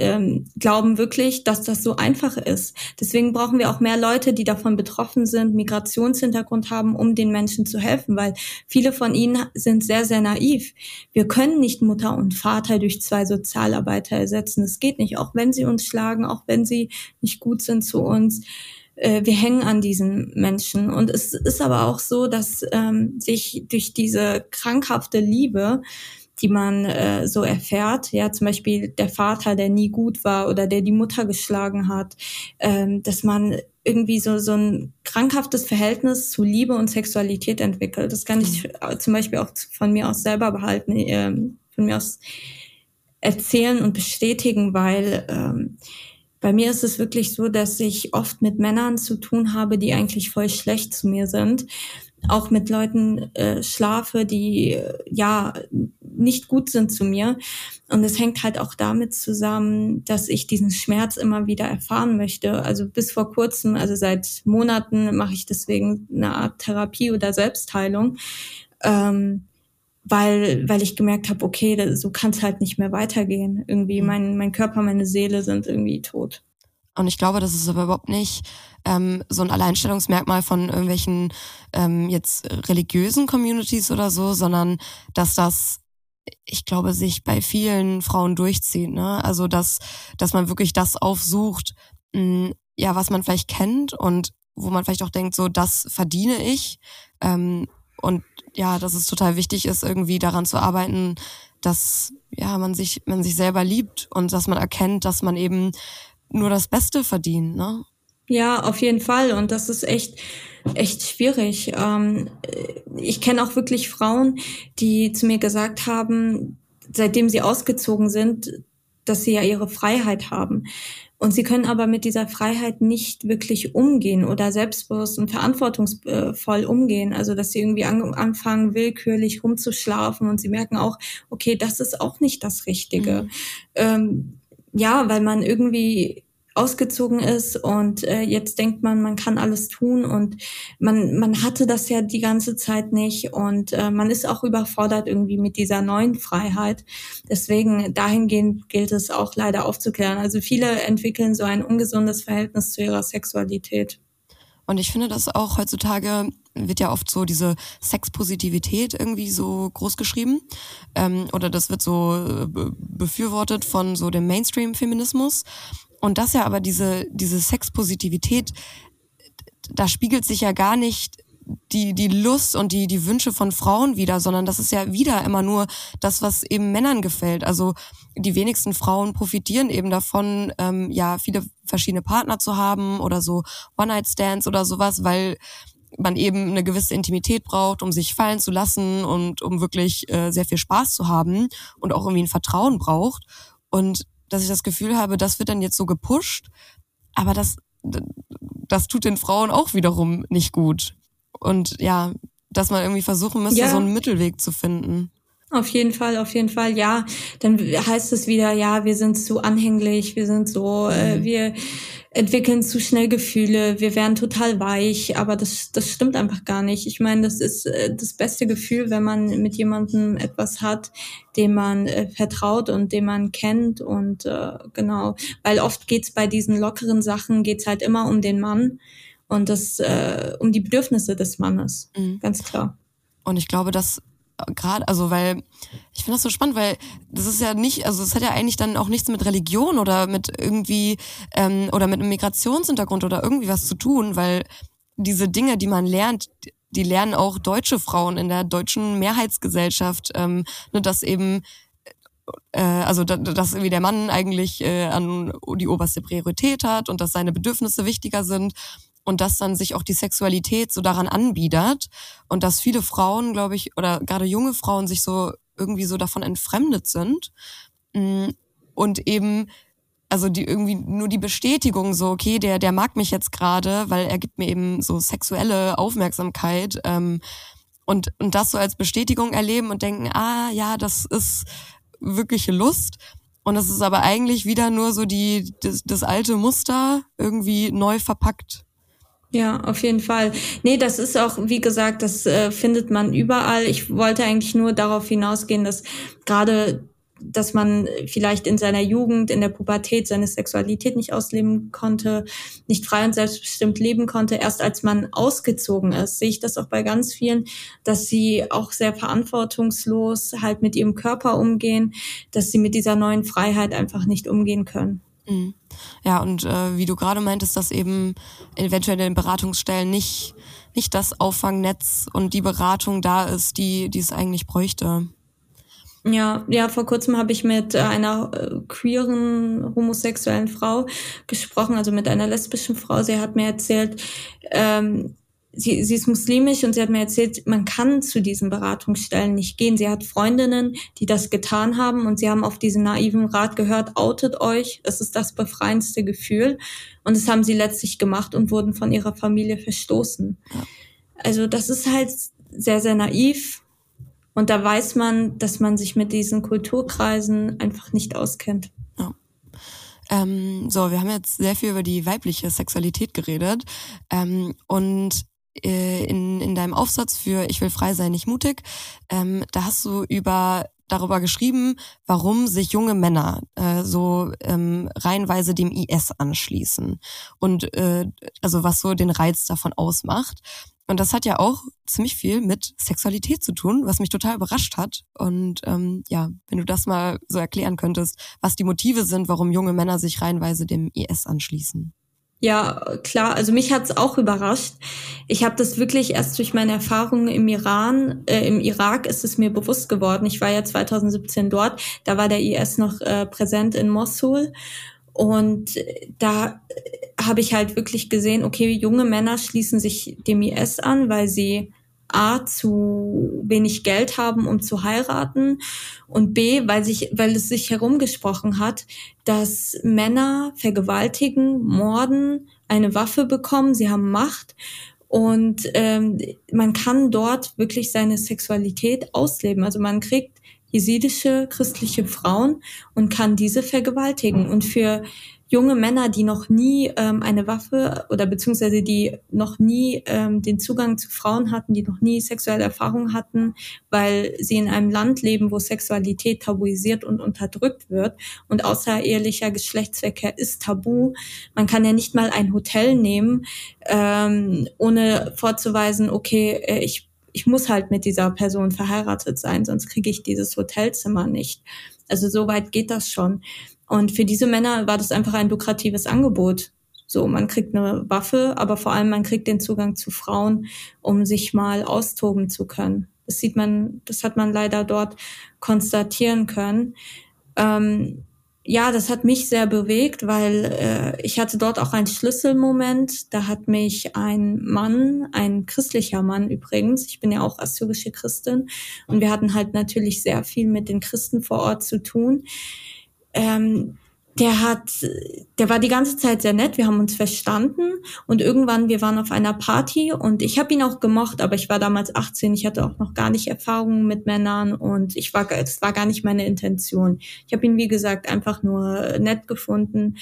ähm, glauben wirklich, dass das so einfach ist. Deswegen brauchen wir auch mehr Leute, die davon betroffen sind, Migrationshintergrund haben, um den Menschen zu helfen, weil viele von ihnen sind sehr, sehr naiv. Wir können nicht Mutter und Vater durch zwei Sozialarbeiter ersetzen. Das geht nicht, auch wenn sie uns schlagen, auch wenn sie nicht gut sind zu uns äh, wir hängen an diesen Menschen. Und es ist aber auch so, dass ähm, sich durch diese krankhafte Liebe die man äh, so erfährt. Ja, zum Beispiel der Vater, der nie gut war oder der die Mutter geschlagen hat, ähm, dass man irgendwie so, so ein krankhaftes Verhältnis zu Liebe und Sexualität entwickelt. Das kann ich mhm. zum Beispiel auch von mir aus selber behalten, äh, von mir aus erzählen und bestätigen, weil ähm, bei mir ist es wirklich so, dass ich oft mit Männern zu tun habe, die eigentlich voll schlecht zu mir sind auch mit Leuten äh, schlafe, die äh, ja nicht gut sind zu mir. Und es hängt halt auch damit zusammen, dass ich diesen Schmerz immer wieder erfahren möchte. Also bis vor kurzem, also seit Monaten mache ich deswegen eine Art Therapie oder Selbstheilung. Ähm, weil, weil ich gemerkt habe, okay, so kann es halt nicht mehr weitergehen. Irgendwie mhm. mein, mein Körper, meine Seele sind irgendwie tot. Und ich glaube, das ist aber überhaupt nicht ähm, so ein Alleinstellungsmerkmal von irgendwelchen ähm, jetzt religiösen Communities oder so, sondern dass das, ich glaube, sich bei vielen Frauen durchzieht. Ne? Also dass, dass man wirklich das aufsucht, mh, ja, was man vielleicht kennt und wo man vielleicht auch denkt, so das verdiene ich. Ähm, und ja, dass es total wichtig ist, irgendwie daran zu arbeiten, dass ja man sich man sich selber liebt und dass man erkennt, dass man eben nur das Beste verdient, ne? Ja, auf jeden Fall. Und das ist echt, echt schwierig. Ähm, ich kenne auch wirklich Frauen, die zu mir gesagt haben, seitdem sie ausgezogen sind, dass sie ja ihre Freiheit haben. Und sie können aber mit dieser Freiheit nicht wirklich umgehen oder selbstbewusst und verantwortungsvoll umgehen. Also, dass sie irgendwie anfangen, willkürlich rumzuschlafen und sie merken auch, okay, das ist auch nicht das Richtige. Mhm. Ähm, ja, weil man irgendwie ausgezogen ist und äh, jetzt denkt man, man kann alles tun und man, man hatte das ja die ganze Zeit nicht und äh, man ist auch überfordert irgendwie mit dieser neuen Freiheit. Deswegen dahingehend gilt es auch leider aufzuklären. Also viele entwickeln so ein ungesundes Verhältnis zu ihrer Sexualität. Und ich finde das auch heutzutage wird ja oft so diese Sexpositivität irgendwie so groß geschrieben. Ähm, oder das wird so äh, befürwortet von so dem Mainstream-Feminismus. Und das ja aber diese, diese Sexpositivität, da spiegelt sich ja gar nicht die, die Lust und die, die Wünsche von Frauen wieder, sondern das ist ja wieder immer nur das, was eben Männern gefällt. Also die wenigsten Frauen profitieren eben davon, ähm, ja, viele verschiedene Partner zu haben oder so One-Night-Stands oder sowas, weil man eben eine gewisse Intimität braucht, um sich fallen zu lassen und um wirklich äh, sehr viel Spaß zu haben und auch irgendwie ein Vertrauen braucht. Und dass ich das Gefühl habe, das wird dann jetzt so gepusht, aber das, das tut den Frauen auch wiederum nicht gut. Und ja, dass man irgendwie versuchen müsste, ja. so einen Mittelweg zu finden. Auf jeden Fall, auf jeden Fall, ja. Dann heißt es wieder, ja, wir sind zu anhänglich, wir sind so, äh, mhm. wir entwickeln zu schnell Gefühle, wir werden total weich, aber das, das stimmt einfach gar nicht. Ich meine, das ist äh, das beste Gefühl, wenn man mit jemandem etwas hat, dem man äh, vertraut und dem man kennt und äh, genau, weil oft geht's bei diesen lockeren Sachen, geht's halt immer um den Mann und das äh, um die Bedürfnisse des Mannes, mhm. ganz klar. Und ich glaube, dass gerade, also weil ich finde das so spannend, weil das ist ja nicht, also es hat ja eigentlich dann auch nichts mit Religion oder mit irgendwie ähm, oder mit einem Migrationshintergrund oder irgendwie was zu tun, weil diese Dinge, die man lernt, die lernen auch deutsche Frauen in der deutschen Mehrheitsgesellschaft, ähm, ne, dass eben äh, also dass irgendwie der Mann eigentlich äh, an die oberste Priorität hat und dass seine Bedürfnisse wichtiger sind und dass dann sich auch die Sexualität so daran anbiedert und dass viele Frauen, glaube ich, oder gerade junge Frauen sich so irgendwie so davon entfremdet sind. Mm, und eben also die irgendwie nur die Bestätigung so okay der der mag mich jetzt gerade weil er gibt mir eben so sexuelle Aufmerksamkeit ähm, und und das so als Bestätigung erleben und denken ah ja das ist wirkliche Lust. Und das ist aber eigentlich wieder nur so die das, das alte Muster irgendwie neu verpackt ja, auf jeden Fall. Nee, das ist auch, wie gesagt, das äh, findet man überall. Ich wollte eigentlich nur darauf hinausgehen, dass gerade, dass man vielleicht in seiner Jugend, in der Pubertät seine Sexualität nicht ausleben konnte, nicht frei und selbstbestimmt leben konnte. Erst als man ausgezogen ist, sehe ich das auch bei ganz vielen, dass sie auch sehr verantwortungslos halt mit ihrem Körper umgehen, dass sie mit dieser neuen Freiheit einfach nicht umgehen können. Mhm. Ja, und äh, wie du gerade meintest, dass eben eventuell in den Beratungsstellen nicht, nicht das Auffangnetz und die Beratung da ist, die, die es eigentlich bräuchte. Ja, ja, vor kurzem habe ich mit einer äh, queeren homosexuellen Frau gesprochen, also mit einer lesbischen Frau. Sie hat mir erzählt, ähm, sie, sie ist muslimisch und sie hat mir erzählt, man kann zu diesen Beratungsstellen nicht gehen. Sie hat Freundinnen, die das getan haben und sie haben auf diesen naiven Rat gehört, outet euch, das ist das befreiendste Gefühl. Und das haben sie letztlich gemacht und wurden von ihrer Familie verstoßen. Also das ist halt sehr, sehr naiv. Und da weiß man, dass man sich mit diesen Kulturkreisen einfach nicht auskennt. Ja. Ähm, so, wir haben jetzt sehr viel über die weibliche Sexualität geredet. Ähm, und äh, in, in deinem Aufsatz für Ich will frei sein, nicht mutig, ähm, da hast du über darüber geschrieben, warum sich junge Männer äh, so ähm, reihenweise dem IS anschließen und äh, also was so den Reiz davon ausmacht. Und das hat ja auch ziemlich viel mit Sexualität zu tun, was mich total überrascht hat. Und ähm, ja, wenn du das mal so erklären könntest, was die Motive sind, warum junge Männer sich reihenweise dem IS anschließen. Ja, klar. Also mich hat's auch überrascht. Ich habe das wirklich erst durch meine Erfahrungen im Iran, äh, im Irak ist es mir bewusst geworden. Ich war ja 2017 dort. Da war der IS noch äh, präsent in Mosul. Und da habe ich halt wirklich gesehen, okay, junge Männer schließen sich dem IS an, weil sie A, zu wenig Geld haben, um zu heiraten und B, weil, sich, weil es sich herumgesprochen hat, dass Männer vergewaltigen, morden, eine Waffe bekommen, sie haben Macht und ähm, man kann dort wirklich seine Sexualität ausleben. Also man kriegt jesidische christliche Frauen und kann diese vergewaltigen. Und für junge Männer, die noch nie ähm, eine Waffe oder beziehungsweise die noch nie ähm, den Zugang zu Frauen hatten, die noch nie sexuelle Erfahrungen hatten, weil sie in einem Land leben, wo Sexualität tabuisiert und unterdrückt wird und außerehelicher Geschlechtsverkehr ist tabu. Man kann ja nicht mal ein Hotel nehmen, ähm, ohne vorzuweisen, okay, äh, ich ich muss halt mit dieser Person verheiratet sein, sonst kriege ich dieses Hotelzimmer nicht. Also so weit geht das schon. Und für diese Männer war das einfach ein lukratives Angebot. So, man kriegt eine Waffe, aber vor allem man kriegt den Zugang zu Frauen, um sich mal austoben zu können. Das sieht man, das hat man leider dort konstatieren können. Ähm, ja, das hat mich sehr bewegt, weil äh, ich hatte dort auch einen Schlüsselmoment. Da hat mich ein Mann, ein christlicher Mann übrigens, ich bin ja auch assyrische Christin, und wir hatten halt natürlich sehr viel mit den Christen vor Ort zu tun. Ähm, der hat, der war die ganze Zeit sehr nett, wir haben uns verstanden und irgendwann, wir waren auf einer Party und ich habe ihn auch gemocht, aber ich war damals 18, ich hatte auch noch gar nicht Erfahrungen mit Männern und ich war, es war gar nicht meine Intention. Ich habe ihn, wie gesagt, einfach nur nett gefunden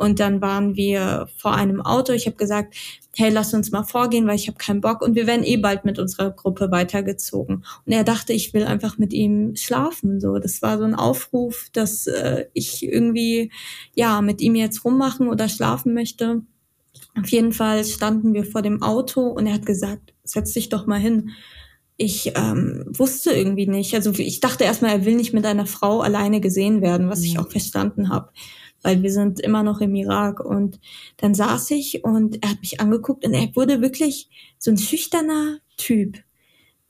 und dann waren wir vor einem Auto. Ich habe gesagt, hey, lass uns mal vorgehen, weil ich habe keinen Bock. Und wir werden eh bald mit unserer Gruppe weitergezogen. Und er dachte, ich will einfach mit ihm schlafen. So, das war so ein Aufruf, dass äh, ich irgendwie ja mit ihm jetzt rummachen oder schlafen möchte. Auf jeden Fall standen wir vor dem Auto und er hat gesagt, setz dich doch mal hin. Ich ähm, wusste irgendwie nicht. Also ich dachte erstmal, er will nicht mit einer Frau alleine gesehen werden, was ich mhm. auch verstanden habe weil wir sind immer noch im Irak. Und dann saß ich und er hat mich angeguckt und er wurde wirklich so ein schüchterner Typ,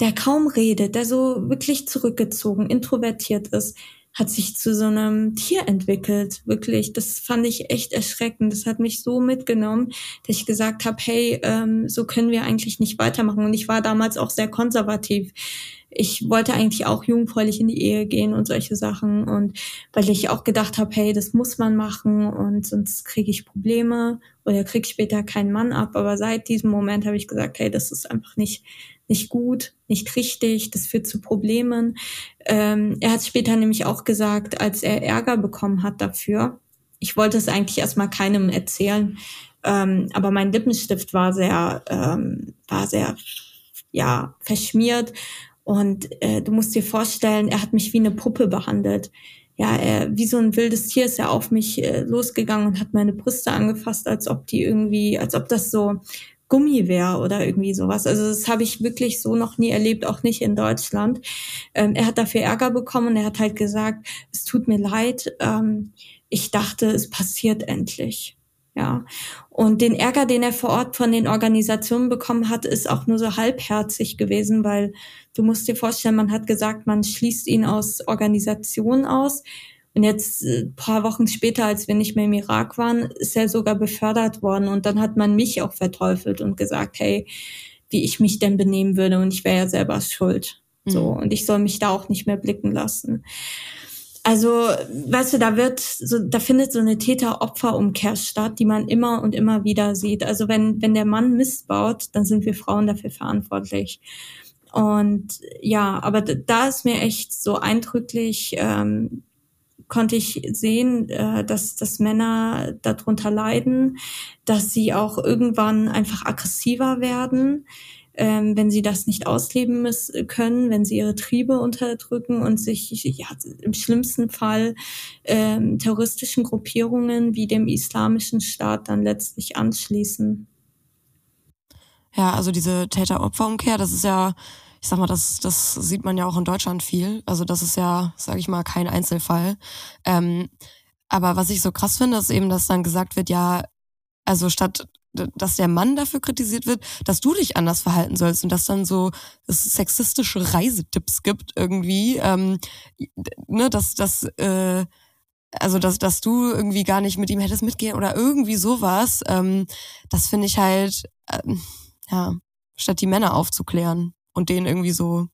der kaum redet, der so wirklich zurückgezogen, introvertiert ist, hat sich zu so einem Tier entwickelt. Wirklich, das fand ich echt erschreckend. Das hat mich so mitgenommen, dass ich gesagt habe, hey, ähm, so können wir eigentlich nicht weitermachen. Und ich war damals auch sehr konservativ ich wollte eigentlich auch jungfräulich in die Ehe gehen und solche Sachen. Und weil ich auch gedacht habe, hey, das muss man machen und sonst kriege ich Probleme oder krieg später keinen Mann ab. Aber seit diesem Moment habe ich gesagt, hey, das ist einfach nicht, nicht gut, nicht richtig, das führt zu Problemen. Ähm, er hat später nämlich auch gesagt, als er Ärger bekommen hat dafür, ich wollte es eigentlich erstmal keinem erzählen, ähm, aber mein Lippenstift war sehr, ähm, war sehr, ja, verschmiert und äh, du musst dir vorstellen, er hat mich wie eine Puppe behandelt. Ja, er, wie so ein wildes Tier ist er auf mich äh, losgegangen und hat meine Brüste angefasst, als ob die irgendwie, als ob das so Gummi wäre oder irgendwie sowas. Also das habe ich wirklich so noch nie erlebt, auch nicht in Deutschland. Ähm, er hat dafür Ärger bekommen und er hat halt gesagt, es tut mir leid, ähm, ich dachte, es passiert endlich. Ja. Und den Ärger, den er vor Ort von den Organisationen bekommen hat, ist auch nur so halbherzig gewesen, weil du musst dir vorstellen, man hat gesagt, man schließt ihn aus Organisationen aus. Und jetzt äh, paar Wochen später, als wir nicht mehr im Irak waren, ist er sogar befördert worden. Und dann hat man mich auch verteufelt und gesagt, hey, wie ich mich denn benehmen würde. Und ich wäre ja selber schuld. Mhm. So. Und ich soll mich da auch nicht mehr blicken lassen. Also, weißt du, da wird so, da findet so eine Täter-Opfer-Umkehr statt, die man immer und immer wieder sieht. Also wenn, wenn der Mann Mist baut, dann sind wir Frauen dafür verantwortlich. Und ja, aber da ist mir echt so eindrücklich, ähm, konnte ich sehen, äh, dass, dass Männer darunter leiden, dass sie auch irgendwann einfach aggressiver werden ähm, wenn sie das nicht ausleben müssen, können, wenn sie ihre Triebe unterdrücken und sich ja, im schlimmsten Fall ähm, terroristischen Gruppierungen wie dem Islamischen Staat dann letztlich anschließen. Ja, also diese Täter-Opfer-Umkehr, das ist ja, ich sag mal, das, das sieht man ja auch in Deutschland viel. Also das ist ja, sage ich mal, kein Einzelfall. Ähm, aber was ich so krass finde, ist eben, dass dann gesagt wird, ja, also statt dass der Mann dafür kritisiert wird, dass du dich anders verhalten sollst und dass dann so sexistische Reisetipps gibt irgendwie, ähm, ne, dass das äh, also dass dass du irgendwie gar nicht mit ihm hättest mitgehen oder irgendwie sowas. Ähm, das finde ich halt äh, ja statt die Männer aufzuklären und denen irgendwie so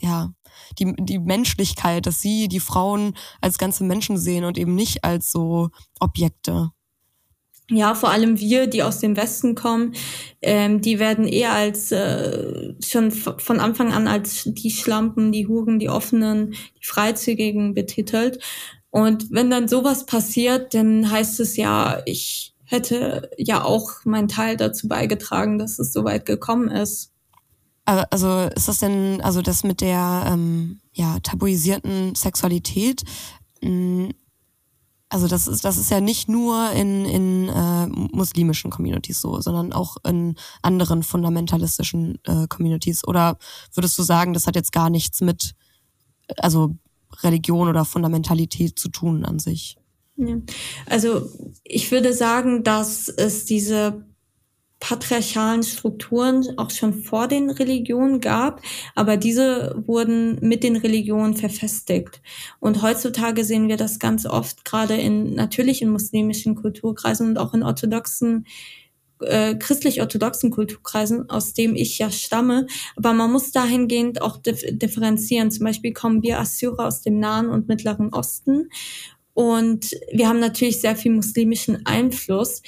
ja die die Menschlichkeit, dass sie die Frauen als ganze Menschen sehen und eben nicht als so Objekte ja, vor allem wir, die aus dem Westen kommen, ähm, die werden eher als äh, schon von Anfang an als die Schlampen, die Huren, die Offenen, die Freizügigen betitelt. Und wenn dann sowas passiert, dann heißt es ja, ich hätte ja auch meinen Teil dazu beigetragen, dass es so weit gekommen ist. Also ist das denn, also das mit der ähm, ja, tabuisierten Sexualität, mh, hm, also das ist, das ist ja nicht nur in, in äh, muslimischen Communities so, sondern auch in anderen fundamentalistischen äh, Communities. Oder würdest du sagen, das hat jetzt gar nichts mit also Religion oder Fundamentalität zu tun an sich? Also ich würde sagen, dass es diese patriarchalen Strukturen auch schon vor den Religionen gab, aber diese wurden mit den Religionen verfestigt. Und heutzutage sehen wir das ganz oft, gerade in natürlich in muslimischen Kulturkreisen und auch in orthodoxen äh, christlich-orthodoxen Kulturkreisen, aus dem ich ja stamme. Aber man muss dahingehend auch dif differenzieren. Zum Beispiel kommen wir Assyrer aus dem Nahen und Mittleren Osten. Und wir haben natürlich sehr viel muslimischen Einfluss.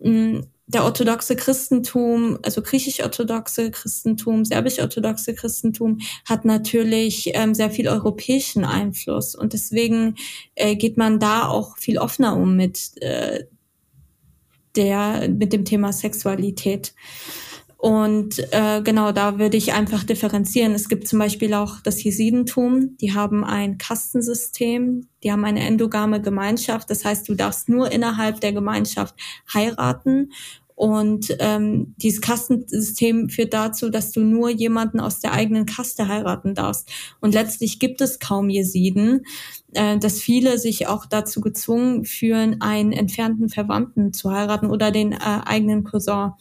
Mm, der orthodoxe Christentum, also griechisch-orthodoxe Christentum, serbisch-orthodoxe Christentum hat natürlich ähm, sehr viel europäischen Einfluss und deswegen äh, geht man da auch viel offener um mit äh, der mit dem Thema Sexualität. Und äh, genau, da würde ich einfach differenzieren. Es gibt zum Beispiel auch das Jesidentum, die haben ein Kastensystem, die haben eine endogame Gemeinschaft. Das heißt, du darfst nur innerhalb der Gemeinschaft heiraten. Und ähm, dieses Kastensystem führt dazu, dass du nur jemanden aus der eigenen Kaste heiraten darfst. Und letztlich gibt es kaum Jesiden, äh, dass viele sich auch dazu gezwungen fühlen, einen entfernten Verwandten zu heiraten oder den äh, eigenen Cousin.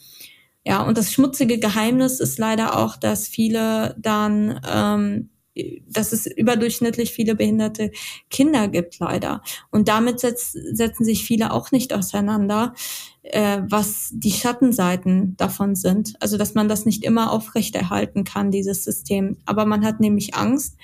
Ja, und das schmutzige Geheimnis ist leider auch, dass viele dann, ähm, dass es überdurchschnittlich viele behinderte Kinder gibt, leider. Und damit setz, setzen sich viele auch nicht auseinander, äh, was die Schattenseiten davon sind. Also, dass man das nicht immer aufrechterhalten kann, dieses System. Aber man hat nämlich Angst,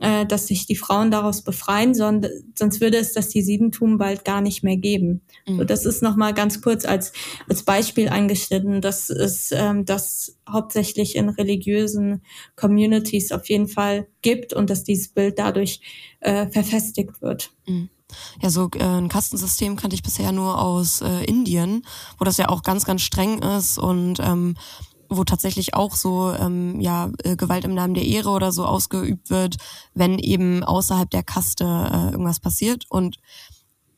äh, dass sich die Frauen daraus befreien, sondern sonst würde es das Jesidentum bald gar nicht mehr geben. Mhm. So, das ist nochmal ganz kurz als, als Beispiel eingeschnitten, dass es ähm, das hauptsächlich in religiösen Communities auf jeden Fall gibt und dass dieses Bild dadurch äh, verfestigt wird. Mhm. Ja, so äh, ein Kastensystem kannte ich bisher nur aus äh, Indien, wo das ja auch ganz, ganz streng ist und ähm, wo tatsächlich auch so ähm, ja äh, Gewalt im Namen der Ehre oder so ausgeübt wird, wenn eben außerhalb der Kaste äh, irgendwas passiert und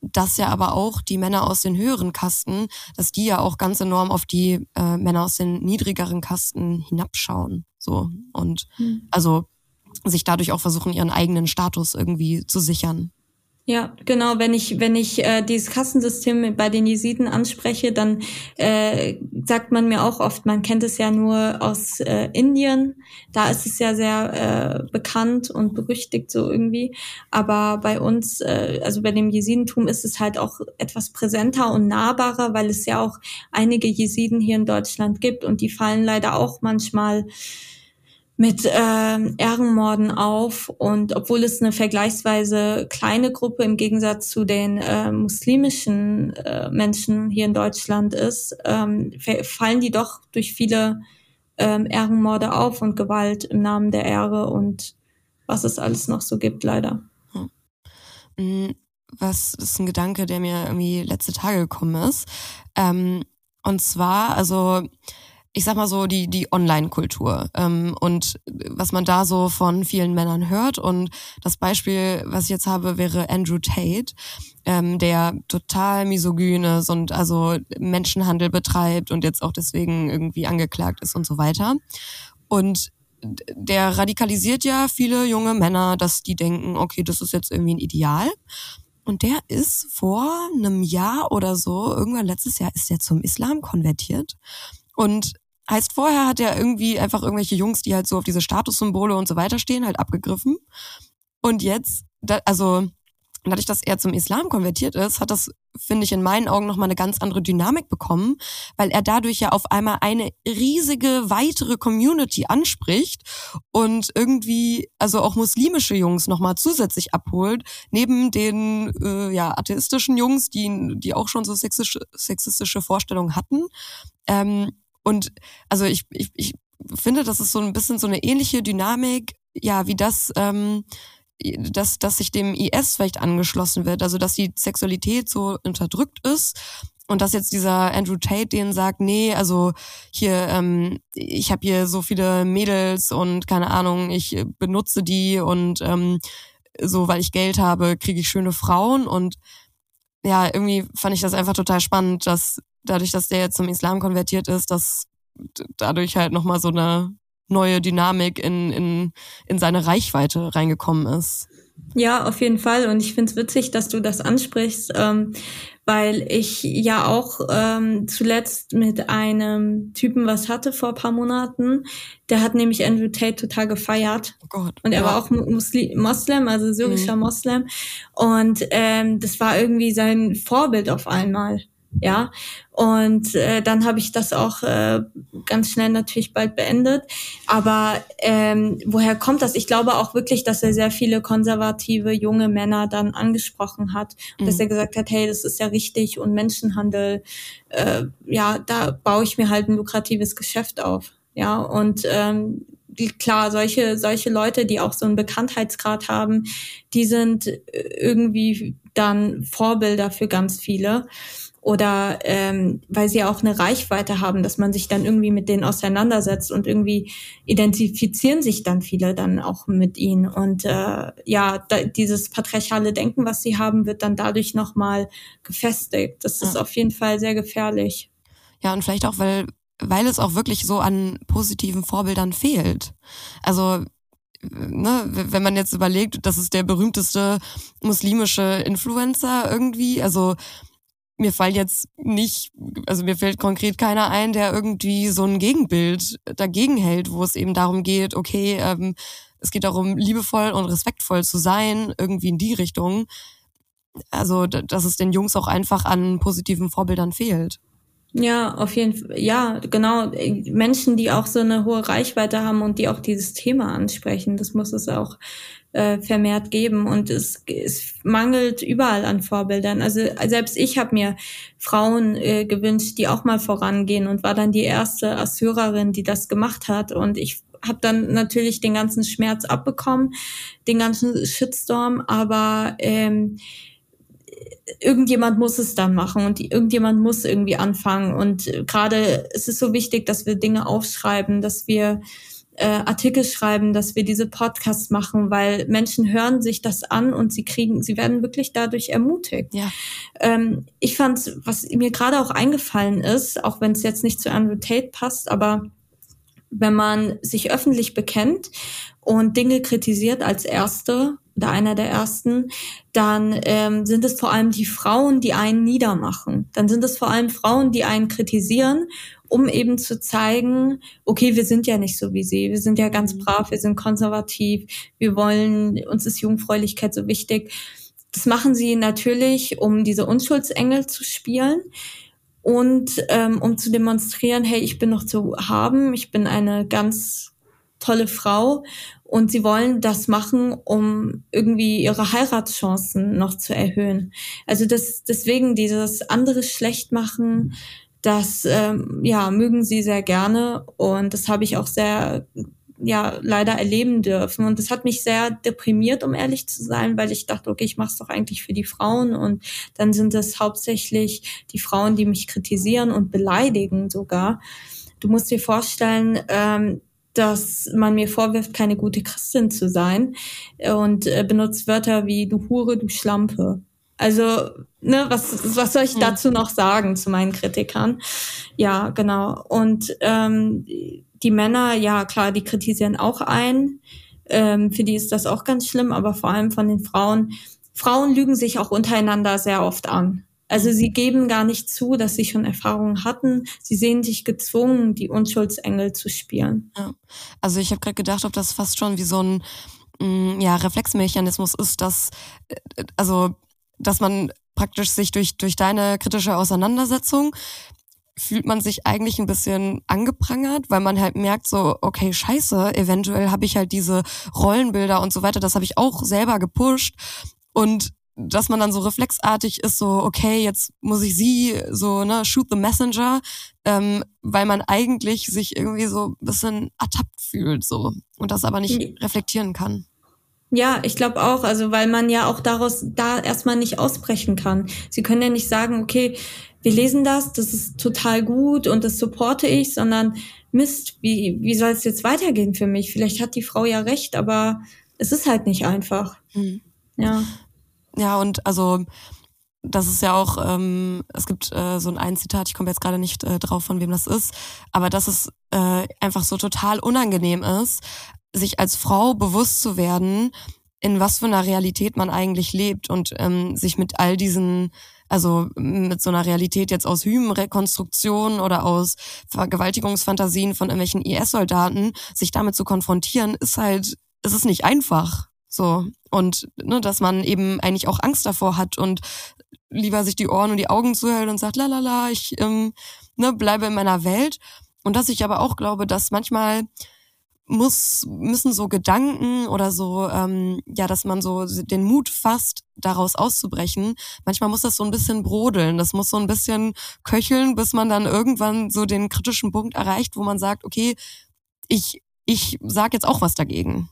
das ja aber auch die Männer aus den höheren Kasten, dass die ja auch ganz enorm auf die äh, Männer aus den niedrigeren Kasten hinabschauen, so und mhm. also sich dadurch auch versuchen ihren eigenen Status irgendwie zu sichern. Ja, genau. Wenn ich wenn ich äh, dieses Kassensystem bei den Jesiden anspreche, dann äh, sagt man mir auch oft, man kennt es ja nur aus äh, Indien. Da ist es ja sehr äh, bekannt und berüchtigt so irgendwie. Aber bei uns, äh, also bei dem Jesidentum, ist es halt auch etwas präsenter und nahbarer, weil es ja auch einige Jesiden hier in Deutschland gibt und die fallen leider auch manchmal mit äh, Ehrenmorden auf und obwohl es eine vergleichsweise kleine Gruppe im Gegensatz zu den äh, muslimischen äh, Menschen hier in Deutschland ist, ähm, fallen die doch durch viele ähm, Ehrenmorde auf und Gewalt im Namen der Ehre und was es alles noch so gibt, leider. Hm. Was ist ein Gedanke, der mir irgendwie letzte Tage gekommen ist. Ähm, und zwar, also ich sag mal so, die, die Online-Kultur ähm, und was man da so von vielen Männern hört. Und das Beispiel, was ich jetzt habe, wäre Andrew Tate, ähm, der total misogyn ist und also Menschenhandel betreibt und jetzt auch deswegen irgendwie angeklagt ist und so weiter. Und der radikalisiert ja viele junge Männer, dass die denken, okay, das ist jetzt irgendwie ein Ideal. Und der ist vor einem Jahr oder so, irgendwann letztes Jahr, ist er zum Islam konvertiert. Und Heißt, vorher hat er irgendwie einfach irgendwelche Jungs, die halt so auf diese Statussymbole und so weiter stehen, halt abgegriffen. Und jetzt, da, also dadurch, dass er zum Islam konvertiert ist, hat das, finde ich, in meinen Augen nochmal eine ganz andere Dynamik bekommen, weil er dadurch ja auf einmal eine riesige weitere Community anspricht und irgendwie, also auch muslimische Jungs nochmal zusätzlich abholt, neben den äh, ja, atheistischen Jungs, die, die auch schon so sexistische, sexistische Vorstellungen hatten. Ähm, und also ich, ich, ich finde, das ist so ein bisschen so eine ähnliche Dynamik, ja, wie das, ähm, dass, dass sich dem IS vielleicht angeschlossen wird, also dass die Sexualität so unterdrückt ist und dass jetzt dieser Andrew Tate denen sagt, nee, also hier, ähm, ich habe hier so viele Mädels und keine Ahnung, ich benutze die und ähm, so, weil ich Geld habe, kriege ich schöne Frauen. Und ja, irgendwie fand ich das einfach total spannend, dass dadurch, dass der jetzt zum Islam konvertiert ist, dass dadurch halt nochmal so eine neue Dynamik in, in, in seine Reichweite reingekommen ist. Ja, auf jeden Fall. Und ich finde es witzig, dass du das ansprichst, ähm, weil ich ja auch ähm, zuletzt mit einem Typen was hatte vor ein paar Monaten. Der hat nämlich Andrew Tate total gefeiert. Oh Gott. Und er ja. war auch Muslim, Moslem, also syrischer mhm. Moslem. Und ähm, das war irgendwie sein Vorbild auf einmal ja. Und äh, dann habe ich das auch äh, ganz schnell natürlich bald beendet. Aber ähm, woher kommt das? Ich glaube auch wirklich, dass er sehr viele konservative junge Männer dann angesprochen hat und mhm. dass er gesagt hat, hey, das ist ja richtig und Menschenhandel, äh, ja, da baue ich mir halt ein lukratives Geschäft auf. Ja, und ähm, klar, solche, solche Leute, die auch so einen Bekanntheitsgrad haben, die sind irgendwie dann Vorbilder für ganz viele oder ähm, weil sie auch eine Reichweite haben, dass man sich dann irgendwie mit denen auseinandersetzt und irgendwie identifizieren sich dann viele dann auch mit ihnen und äh, ja da, dieses patriarchale Denken, was sie haben, wird dann dadurch nochmal gefestigt. Das ist ja. auf jeden Fall sehr gefährlich. Ja und vielleicht auch weil weil es auch wirklich so an positiven Vorbildern fehlt. Also ne, wenn man jetzt überlegt, das ist der berühmteste muslimische Influencer irgendwie, also mir fällt jetzt nicht, also mir fällt konkret keiner ein, der irgendwie so ein Gegenbild dagegen hält, wo es eben darum geht, okay, ähm, es geht darum, liebevoll und respektvoll zu sein, irgendwie in die Richtung. Also, dass es den Jungs auch einfach an positiven Vorbildern fehlt. Ja, auf jeden Fall. Ja, genau. Menschen, die auch so eine hohe Reichweite haben und die auch dieses Thema ansprechen, das muss es auch äh, vermehrt geben. Und es, es mangelt überall an Vorbildern. Also selbst ich habe mir Frauen äh, gewünscht, die auch mal vorangehen und war dann die erste Assyrerin, die das gemacht hat. Und ich habe dann natürlich den ganzen Schmerz abbekommen, den ganzen Shitstorm, aber ähm, irgendjemand muss es dann machen und irgendjemand muss irgendwie anfangen. Und gerade es ist so wichtig, dass wir Dinge aufschreiben, dass wir äh, Artikel schreiben, dass wir diese Podcasts machen, weil Menschen hören sich das an und sie kriegen, sie werden wirklich dadurch ermutigt. Ja. Ähm, ich fand, was mir gerade auch eingefallen ist, auch wenn es jetzt nicht zu Andrew Tate passt, aber wenn man sich öffentlich bekennt und Dinge kritisiert als Erste oder einer der ersten, dann ähm, sind es vor allem die Frauen, die einen niedermachen. Dann sind es vor allem Frauen, die einen kritisieren, um eben zu zeigen, okay, wir sind ja nicht so wie sie, wir sind ja ganz mhm. brav, wir sind konservativ, wir wollen, uns ist Jungfräulichkeit so wichtig. Das machen sie natürlich, um diese Unschuldsengel zu spielen und ähm, um zu demonstrieren, hey, ich bin noch zu haben, ich bin eine ganz tolle Frau und sie wollen das machen, um irgendwie ihre Heiratschancen noch zu erhöhen. Also das, deswegen dieses andere schlecht machen, das ähm, ja mögen sie sehr gerne und das habe ich auch sehr ja leider erleben dürfen und das hat mich sehr deprimiert, um ehrlich zu sein, weil ich dachte, okay, ich mache es doch eigentlich für die Frauen und dann sind es hauptsächlich die Frauen, die mich kritisieren und beleidigen sogar. Du musst dir vorstellen, ähm, dass man mir vorwirft, keine gute Christin zu sein und äh, benutzt Wörter wie du Hure, du Schlampe. Also, ne, was, was soll ich hm. dazu noch sagen zu meinen Kritikern? Ja, genau. Und ähm, die Männer, ja klar, die kritisieren auch ein. Ähm, für die ist das auch ganz schlimm, aber vor allem von den Frauen. Frauen lügen sich auch untereinander sehr oft an. Also sie geben gar nicht zu, dass sie schon Erfahrungen hatten. Sie sehen sich gezwungen, die Unschuldsengel zu spielen. Ja. Also ich habe gerade gedacht, ob das fast schon wie so ein mm, ja, Reflexmechanismus ist, dass äh, also dass man praktisch sich durch durch deine kritische Auseinandersetzung fühlt man sich eigentlich ein bisschen angeprangert, weil man halt merkt so, okay, scheiße, eventuell habe ich halt diese Rollenbilder und so weiter, das habe ich auch selber gepusht und dass man dann so reflexartig ist, so, okay, jetzt muss ich sie so, ne, shoot the messenger, ähm, weil man eigentlich sich irgendwie so ein bisschen ertappt fühlt, so, und das aber nicht reflektieren kann. Ja, ich glaube auch, also weil man ja auch daraus da erstmal nicht ausbrechen kann. Sie können ja nicht sagen, okay, wir lesen das, das ist total gut und das supporte ich, sondern Mist, wie, wie soll es jetzt weitergehen für mich? Vielleicht hat die Frau ja recht, aber es ist halt nicht einfach. Mhm. Ja. Ja, und also das ist ja auch, ähm, es gibt äh, so ein, ein Zitat, ich komme jetzt gerade nicht äh, drauf, von wem das ist, aber dass es äh, einfach so total unangenehm ist, sich als Frau bewusst zu werden, in was für einer Realität man eigentlich lebt und ähm, sich mit all diesen also mit so einer Realität jetzt aus Hymenrekonstruktion oder aus Vergewaltigungsfantasien von irgendwelchen IS-Soldaten, sich damit zu konfrontieren, ist halt, es ist nicht einfach. So. Und ne, dass man eben eigentlich auch Angst davor hat und lieber sich die Ohren und die Augen zuhält und sagt, la la la, ich ähm, ne, bleibe in meiner Welt. Und dass ich aber auch glaube, dass manchmal muss, müssen so Gedanken oder so, ähm, ja, dass man so den Mut fasst, daraus auszubrechen. Manchmal muss das so ein bisschen brodeln, das muss so ein bisschen köcheln, bis man dann irgendwann so den kritischen Punkt erreicht, wo man sagt, okay, ich, ich sag jetzt auch was dagegen.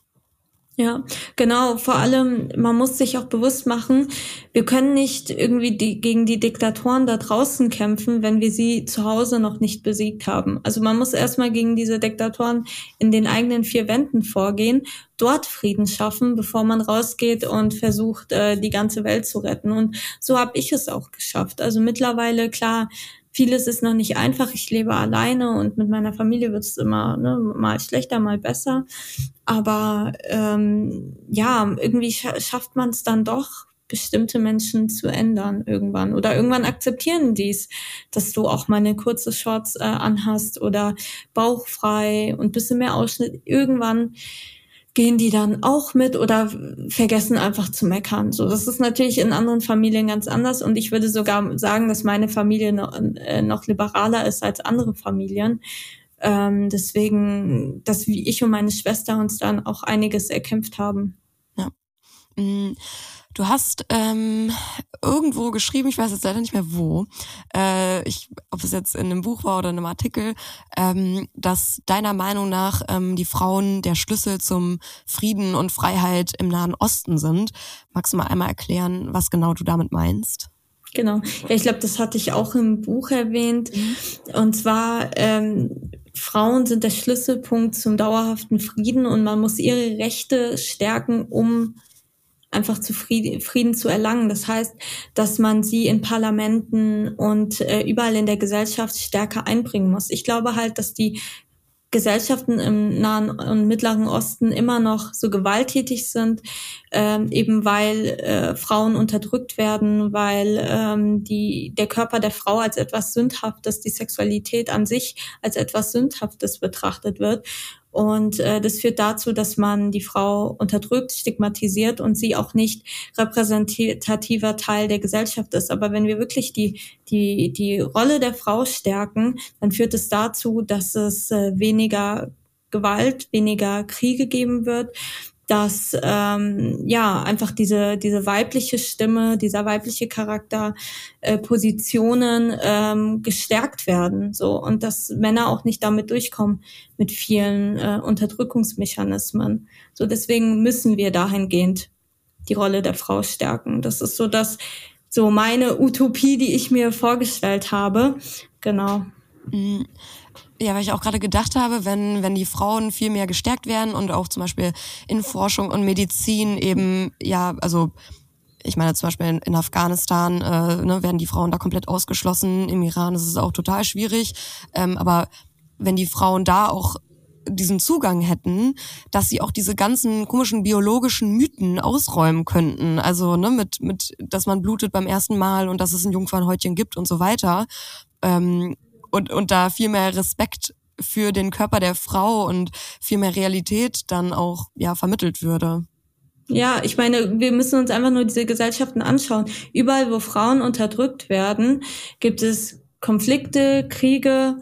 Ja, genau. Vor allem, man muss sich auch bewusst machen, wir können nicht irgendwie die, gegen die Diktatoren da draußen kämpfen, wenn wir sie zu Hause noch nicht besiegt haben. Also man muss erstmal gegen diese Diktatoren in den eigenen vier Wänden vorgehen, dort Frieden schaffen, bevor man rausgeht und versucht, äh, die ganze Welt zu retten. Und so habe ich es auch geschafft. Also mittlerweile, klar, Vieles ist noch nicht einfach. Ich lebe alleine und mit meiner Familie wird es immer ne, mal schlechter, mal besser. Aber ähm, ja, irgendwie scha schafft man es dann doch, bestimmte Menschen zu ändern irgendwann. Oder irgendwann akzeptieren dies, dass du auch mal eine kurze Shorts äh, anhast oder bauchfrei und bisschen mehr Ausschnitt. Irgendwann gehen die dann auch mit oder vergessen einfach zu meckern. So, das ist natürlich in anderen Familien ganz anders und ich würde sogar sagen, dass meine Familie noch, äh, noch liberaler ist als andere Familien. Ähm, deswegen, dass wie ich und meine Schwester uns dann auch einiges erkämpft haben. Ja. Mhm. Du hast ähm, irgendwo geschrieben, ich weiß jetzt leider nicht mehr wo, äh, ich, ob es jetzt in einem Buch war oder in einem Artikel, ähm, dass deiner Meinung nach ähm, die Frauen der Schlüssel zum Frieden und Freiheit im Nahen Osten sind. Magst du mal einmal erklären, was genau du damit meinst? Genau. Ja, ich glaube, das hatte ich auch im Buch erwähnt. Mhm. Und zwar, ähm, Frauen sind der Schlüsselpunkt zum dauerhaften Frieden und man muss ihre Rechte stärken, um einfach zu Frieden, Frieden zu erlangen. Das heißt, dass man sie in Parlamenten und äh, überall in der Gesellschaft stärker einbringen muss. Ich glaube halt, dass die Gesellschaften im Nahen und Mittleren Osten immer noch so gewalttätig sind, ähm, eben weil äh, Frauen unterdrückt werden, weil ähm, die, der Körper der Frau als etwas Sündhaftes, die Sexualität an sich als etwas Sündhaftes betrachtet wird. Und äh, das führt dazu, dass man die Frau unterdrückt, stigmatisiert und sie auch nicht repräsentativer Teil der Gesellschaft ist. Aber wenn wir wirklich die, die, die Rolle der Frau stärken, dann führt es dazu, dass es äh, weniger Gewalt, weniger Kriege geben wird, dass ähm, ja einfach diese diese weibliche Stimme, dieser weibliche Charakter, äh, Positionen ähm, gestärkt werden, so und dass Männer auch nicht damit durchkommen mit vielen äh, Unterdrückungsmechanismen. So deswegen müssen wir dahingehend die Rolle der Frau stärken. Das ist so das so meine Utopie, die ich mir vorgestellt habe. Genau. Ja, weil ich auch gerade gedacht habe, wenn, wenn die Frauen viel mehr gestärkt werden und auch zum Beispiel in Forschung und Medizin eben, ja, also ich meine zum Beispiel in, in Afghanistan äh, ne, werden die Frauen da komplett ausgeschlossen, im Iran ist es auch total schwierig, ähm, aber wenn die Frauen da auch diesen Zugang hätten, dass sie auch diese ganzen komischen biologischen Mythen ausräumen könnten. Also ne, mit, mit, dass man blutet beim ersten Mal und dass es ein Jungfernhäutchen gibt und so weiter. Ähm, und, und da viel mehr Respekt für den Körper der Frau und viel mehr Realität dann auch ja vermittelt würde. Ja, ich meine, wir müssen uns einfach nur diese Gesellschaften anschauen. Überall, wo Frauen unterdrückt werden, gibt es Konflikte, Kriege,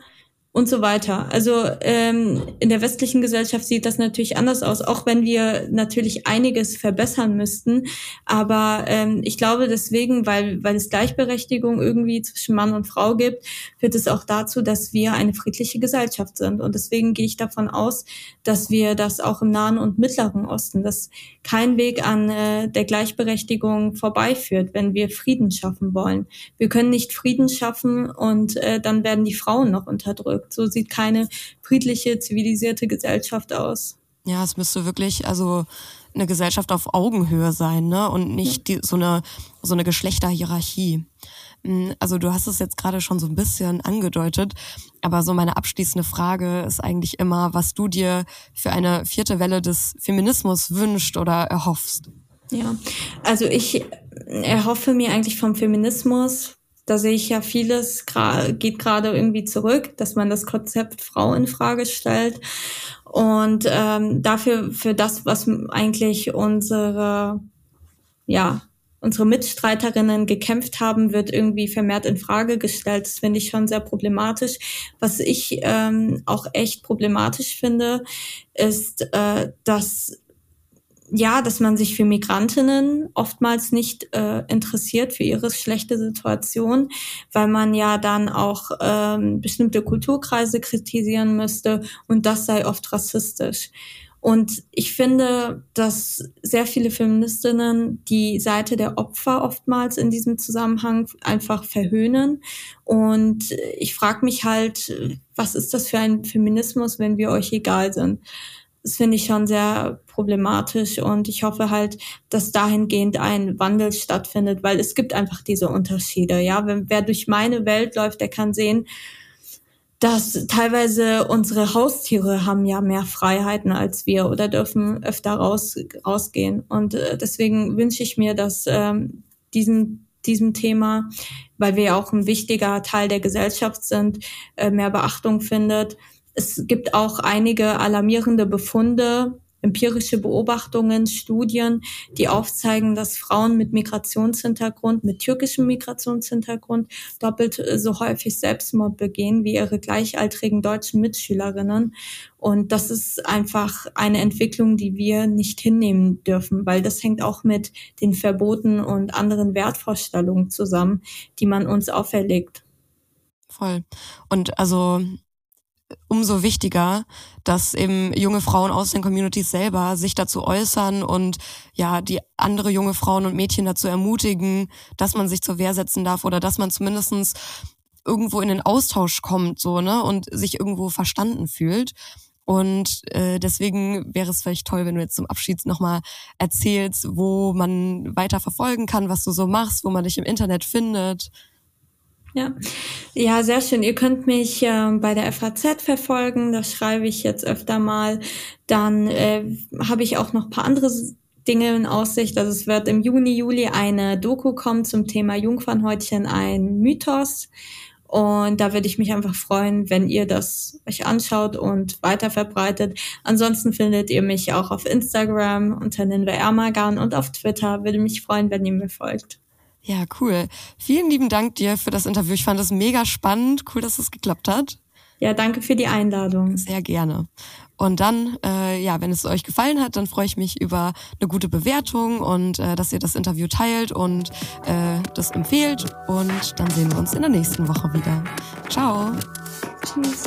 und so weiter. Also ähm, in der westlichen Gesellschaft sieht das natürlich anders aus, auch wenn wir natürlich einiges verbessern müssten. Aber ähm, ich glaube deswegen, weil, weil es Gleichberechtigung irgendwie zwischen Mann und Frau gibt, führt es auch dazu, dass wir eine friedliche Gesellschaft sind. Und deswegen gehe ich davon aus, dass wir das auch im Nahen und Mittleren Osten, dass kein Weg an äh, der Gleichberechtigung vorbeiführt, wenn wir Frieden schaffen wollen. Wir können nicht Frieden schaffen und äh, dann werden die Frauen noch unterdrückt wirkt. So sieht keine friedliche, zivilisierte Gesellschaft aus. Ja, es müsste wirklich, also eine Gesellschaft auf Augenhöhe sein, ne? Und nicht die, so eine so eine Geschlechterhierarchie. Hm, also du hast es jetzt gerade schon so ein bisschen angedeutet, aber so meine abschließende Frage ist eigentlich immer, was du dir für eine vierte Welle des Feminismus wünscht oder erhoffst. Ja, also ich erhoffe mir eigentlich vom Feminismus, da sehe ich ja vieles geht gerade irgendwie zurück, dass man das Konzept Frau in Frage stellt und ähm, dafür für das, was eigentlich unsere ja unsere Mitstreiterinnen gekämpft haben, wird irgendwie vermehrt in Frage gestellt. Das finde ich schon sehr problematisch. Was ich ähm, auch echt problematisch finde, ist, äh, dass ja, dass man sich für Migrantinnen oftmals nicht äh, interessiert für ihre schlechte Situation, weil man ja dann auch ähm, bestimmte Kulturkreise kritisieren müsste und das sei oft rassistisch. Und ich finde, dass sehr viele Feministinnen die Seite der Opfer oftmals in diesem Zusammenhang einfach verhöhnen. Und ich frage mich halt, was ist das für ein Feminismus, wenn wir euch egal sind? Das finde ich schon sehr problematisch und ich hoffe halt, dass dahingehend ein Wandel stattfindet, weil es gibt einfach diese Unterschiede. Ja, wenn wer durch meine Welt läuft, der kann sehen, dass teilweise unsere Haustiere haben ja mehr Freiheiten als wir oder dürfen öfter raus, rausgehen. Und äh, deswegen wünsche ich mir, dass ähm, diesen diesem Thema, weil wir ja auch ein wichtiger Teil der Gesellschaft sind, äh, mehr Beachtung findet. Es gibt auch einige alarmierende Befunde empirische Beobachtungen, Studien, die aufzeigen, dass Frauen mit Migrationshintergrund, mit türkischem Migrationshintergrund doppelt so häufig Selbstmord begehen wie ihre gleichaltrigen deutschen Mitschülerinnen. Und das ist einfach eine Entwicklung, die wir nicht hinnehmen dürfen, weil das hängt auch mit den Verboten und anderen Wertvorstellungen zusammen, die man uns auferlegt. Voll. Und also umso wichtiger, dass eben junge Frauen aus den Communities selber sich dazu äußern und ja, die andere junge Frauen und Mädchen dazu ermutigen, dass man sich zur Wehr setzen darf oder dass man zumindestens irgendwo in den Austausch kommt, so, ne, und sich irgendwo verstanden fühlt. Und äh, deswegen wäre es vielleicht toll, wenn du jetzt zum Abschied nochmal erzählst, wo man weiter verfolgen kann, was du so machst, wo man dich im Internet findet. Ja. ja, sehr schön. Ihr könnt mich äh, bei der FAZ verfolgen, das schreibe ich jetzt öfter mal. Dann äh, habe ich auch noch ein paar andere Dinge in Aussicht. Also es wird im Juni, Juli eine Doku kommen zum Thema Jungfernhäutchen, ein Mythos. Und da würde ich mich einfach freuen, wenn ihr das euch anschaut und weiter verbreitet. Ansonsten findet ihr mich auch auf Instagram unter Ninve Ermagan und auf Twitter. Würde mich freuen, wenn ihr mir folgt. Ja, cool. Vielen lieben Dank dir für das Interview. Ich fand es mega spannend. Cool, dass es geklappt hat. Ja, danke für die Einladung. Sehr gerne. Und dann, äh, ja, wenn es euch gefallen hat, dann freue ich mich über eine gute Bewertung und äh, dass ihr das Interview teilt und äh, das empfehlt. Und dann sehen wir uns in der nächsten Woche wieder. Ciao. Tschüss.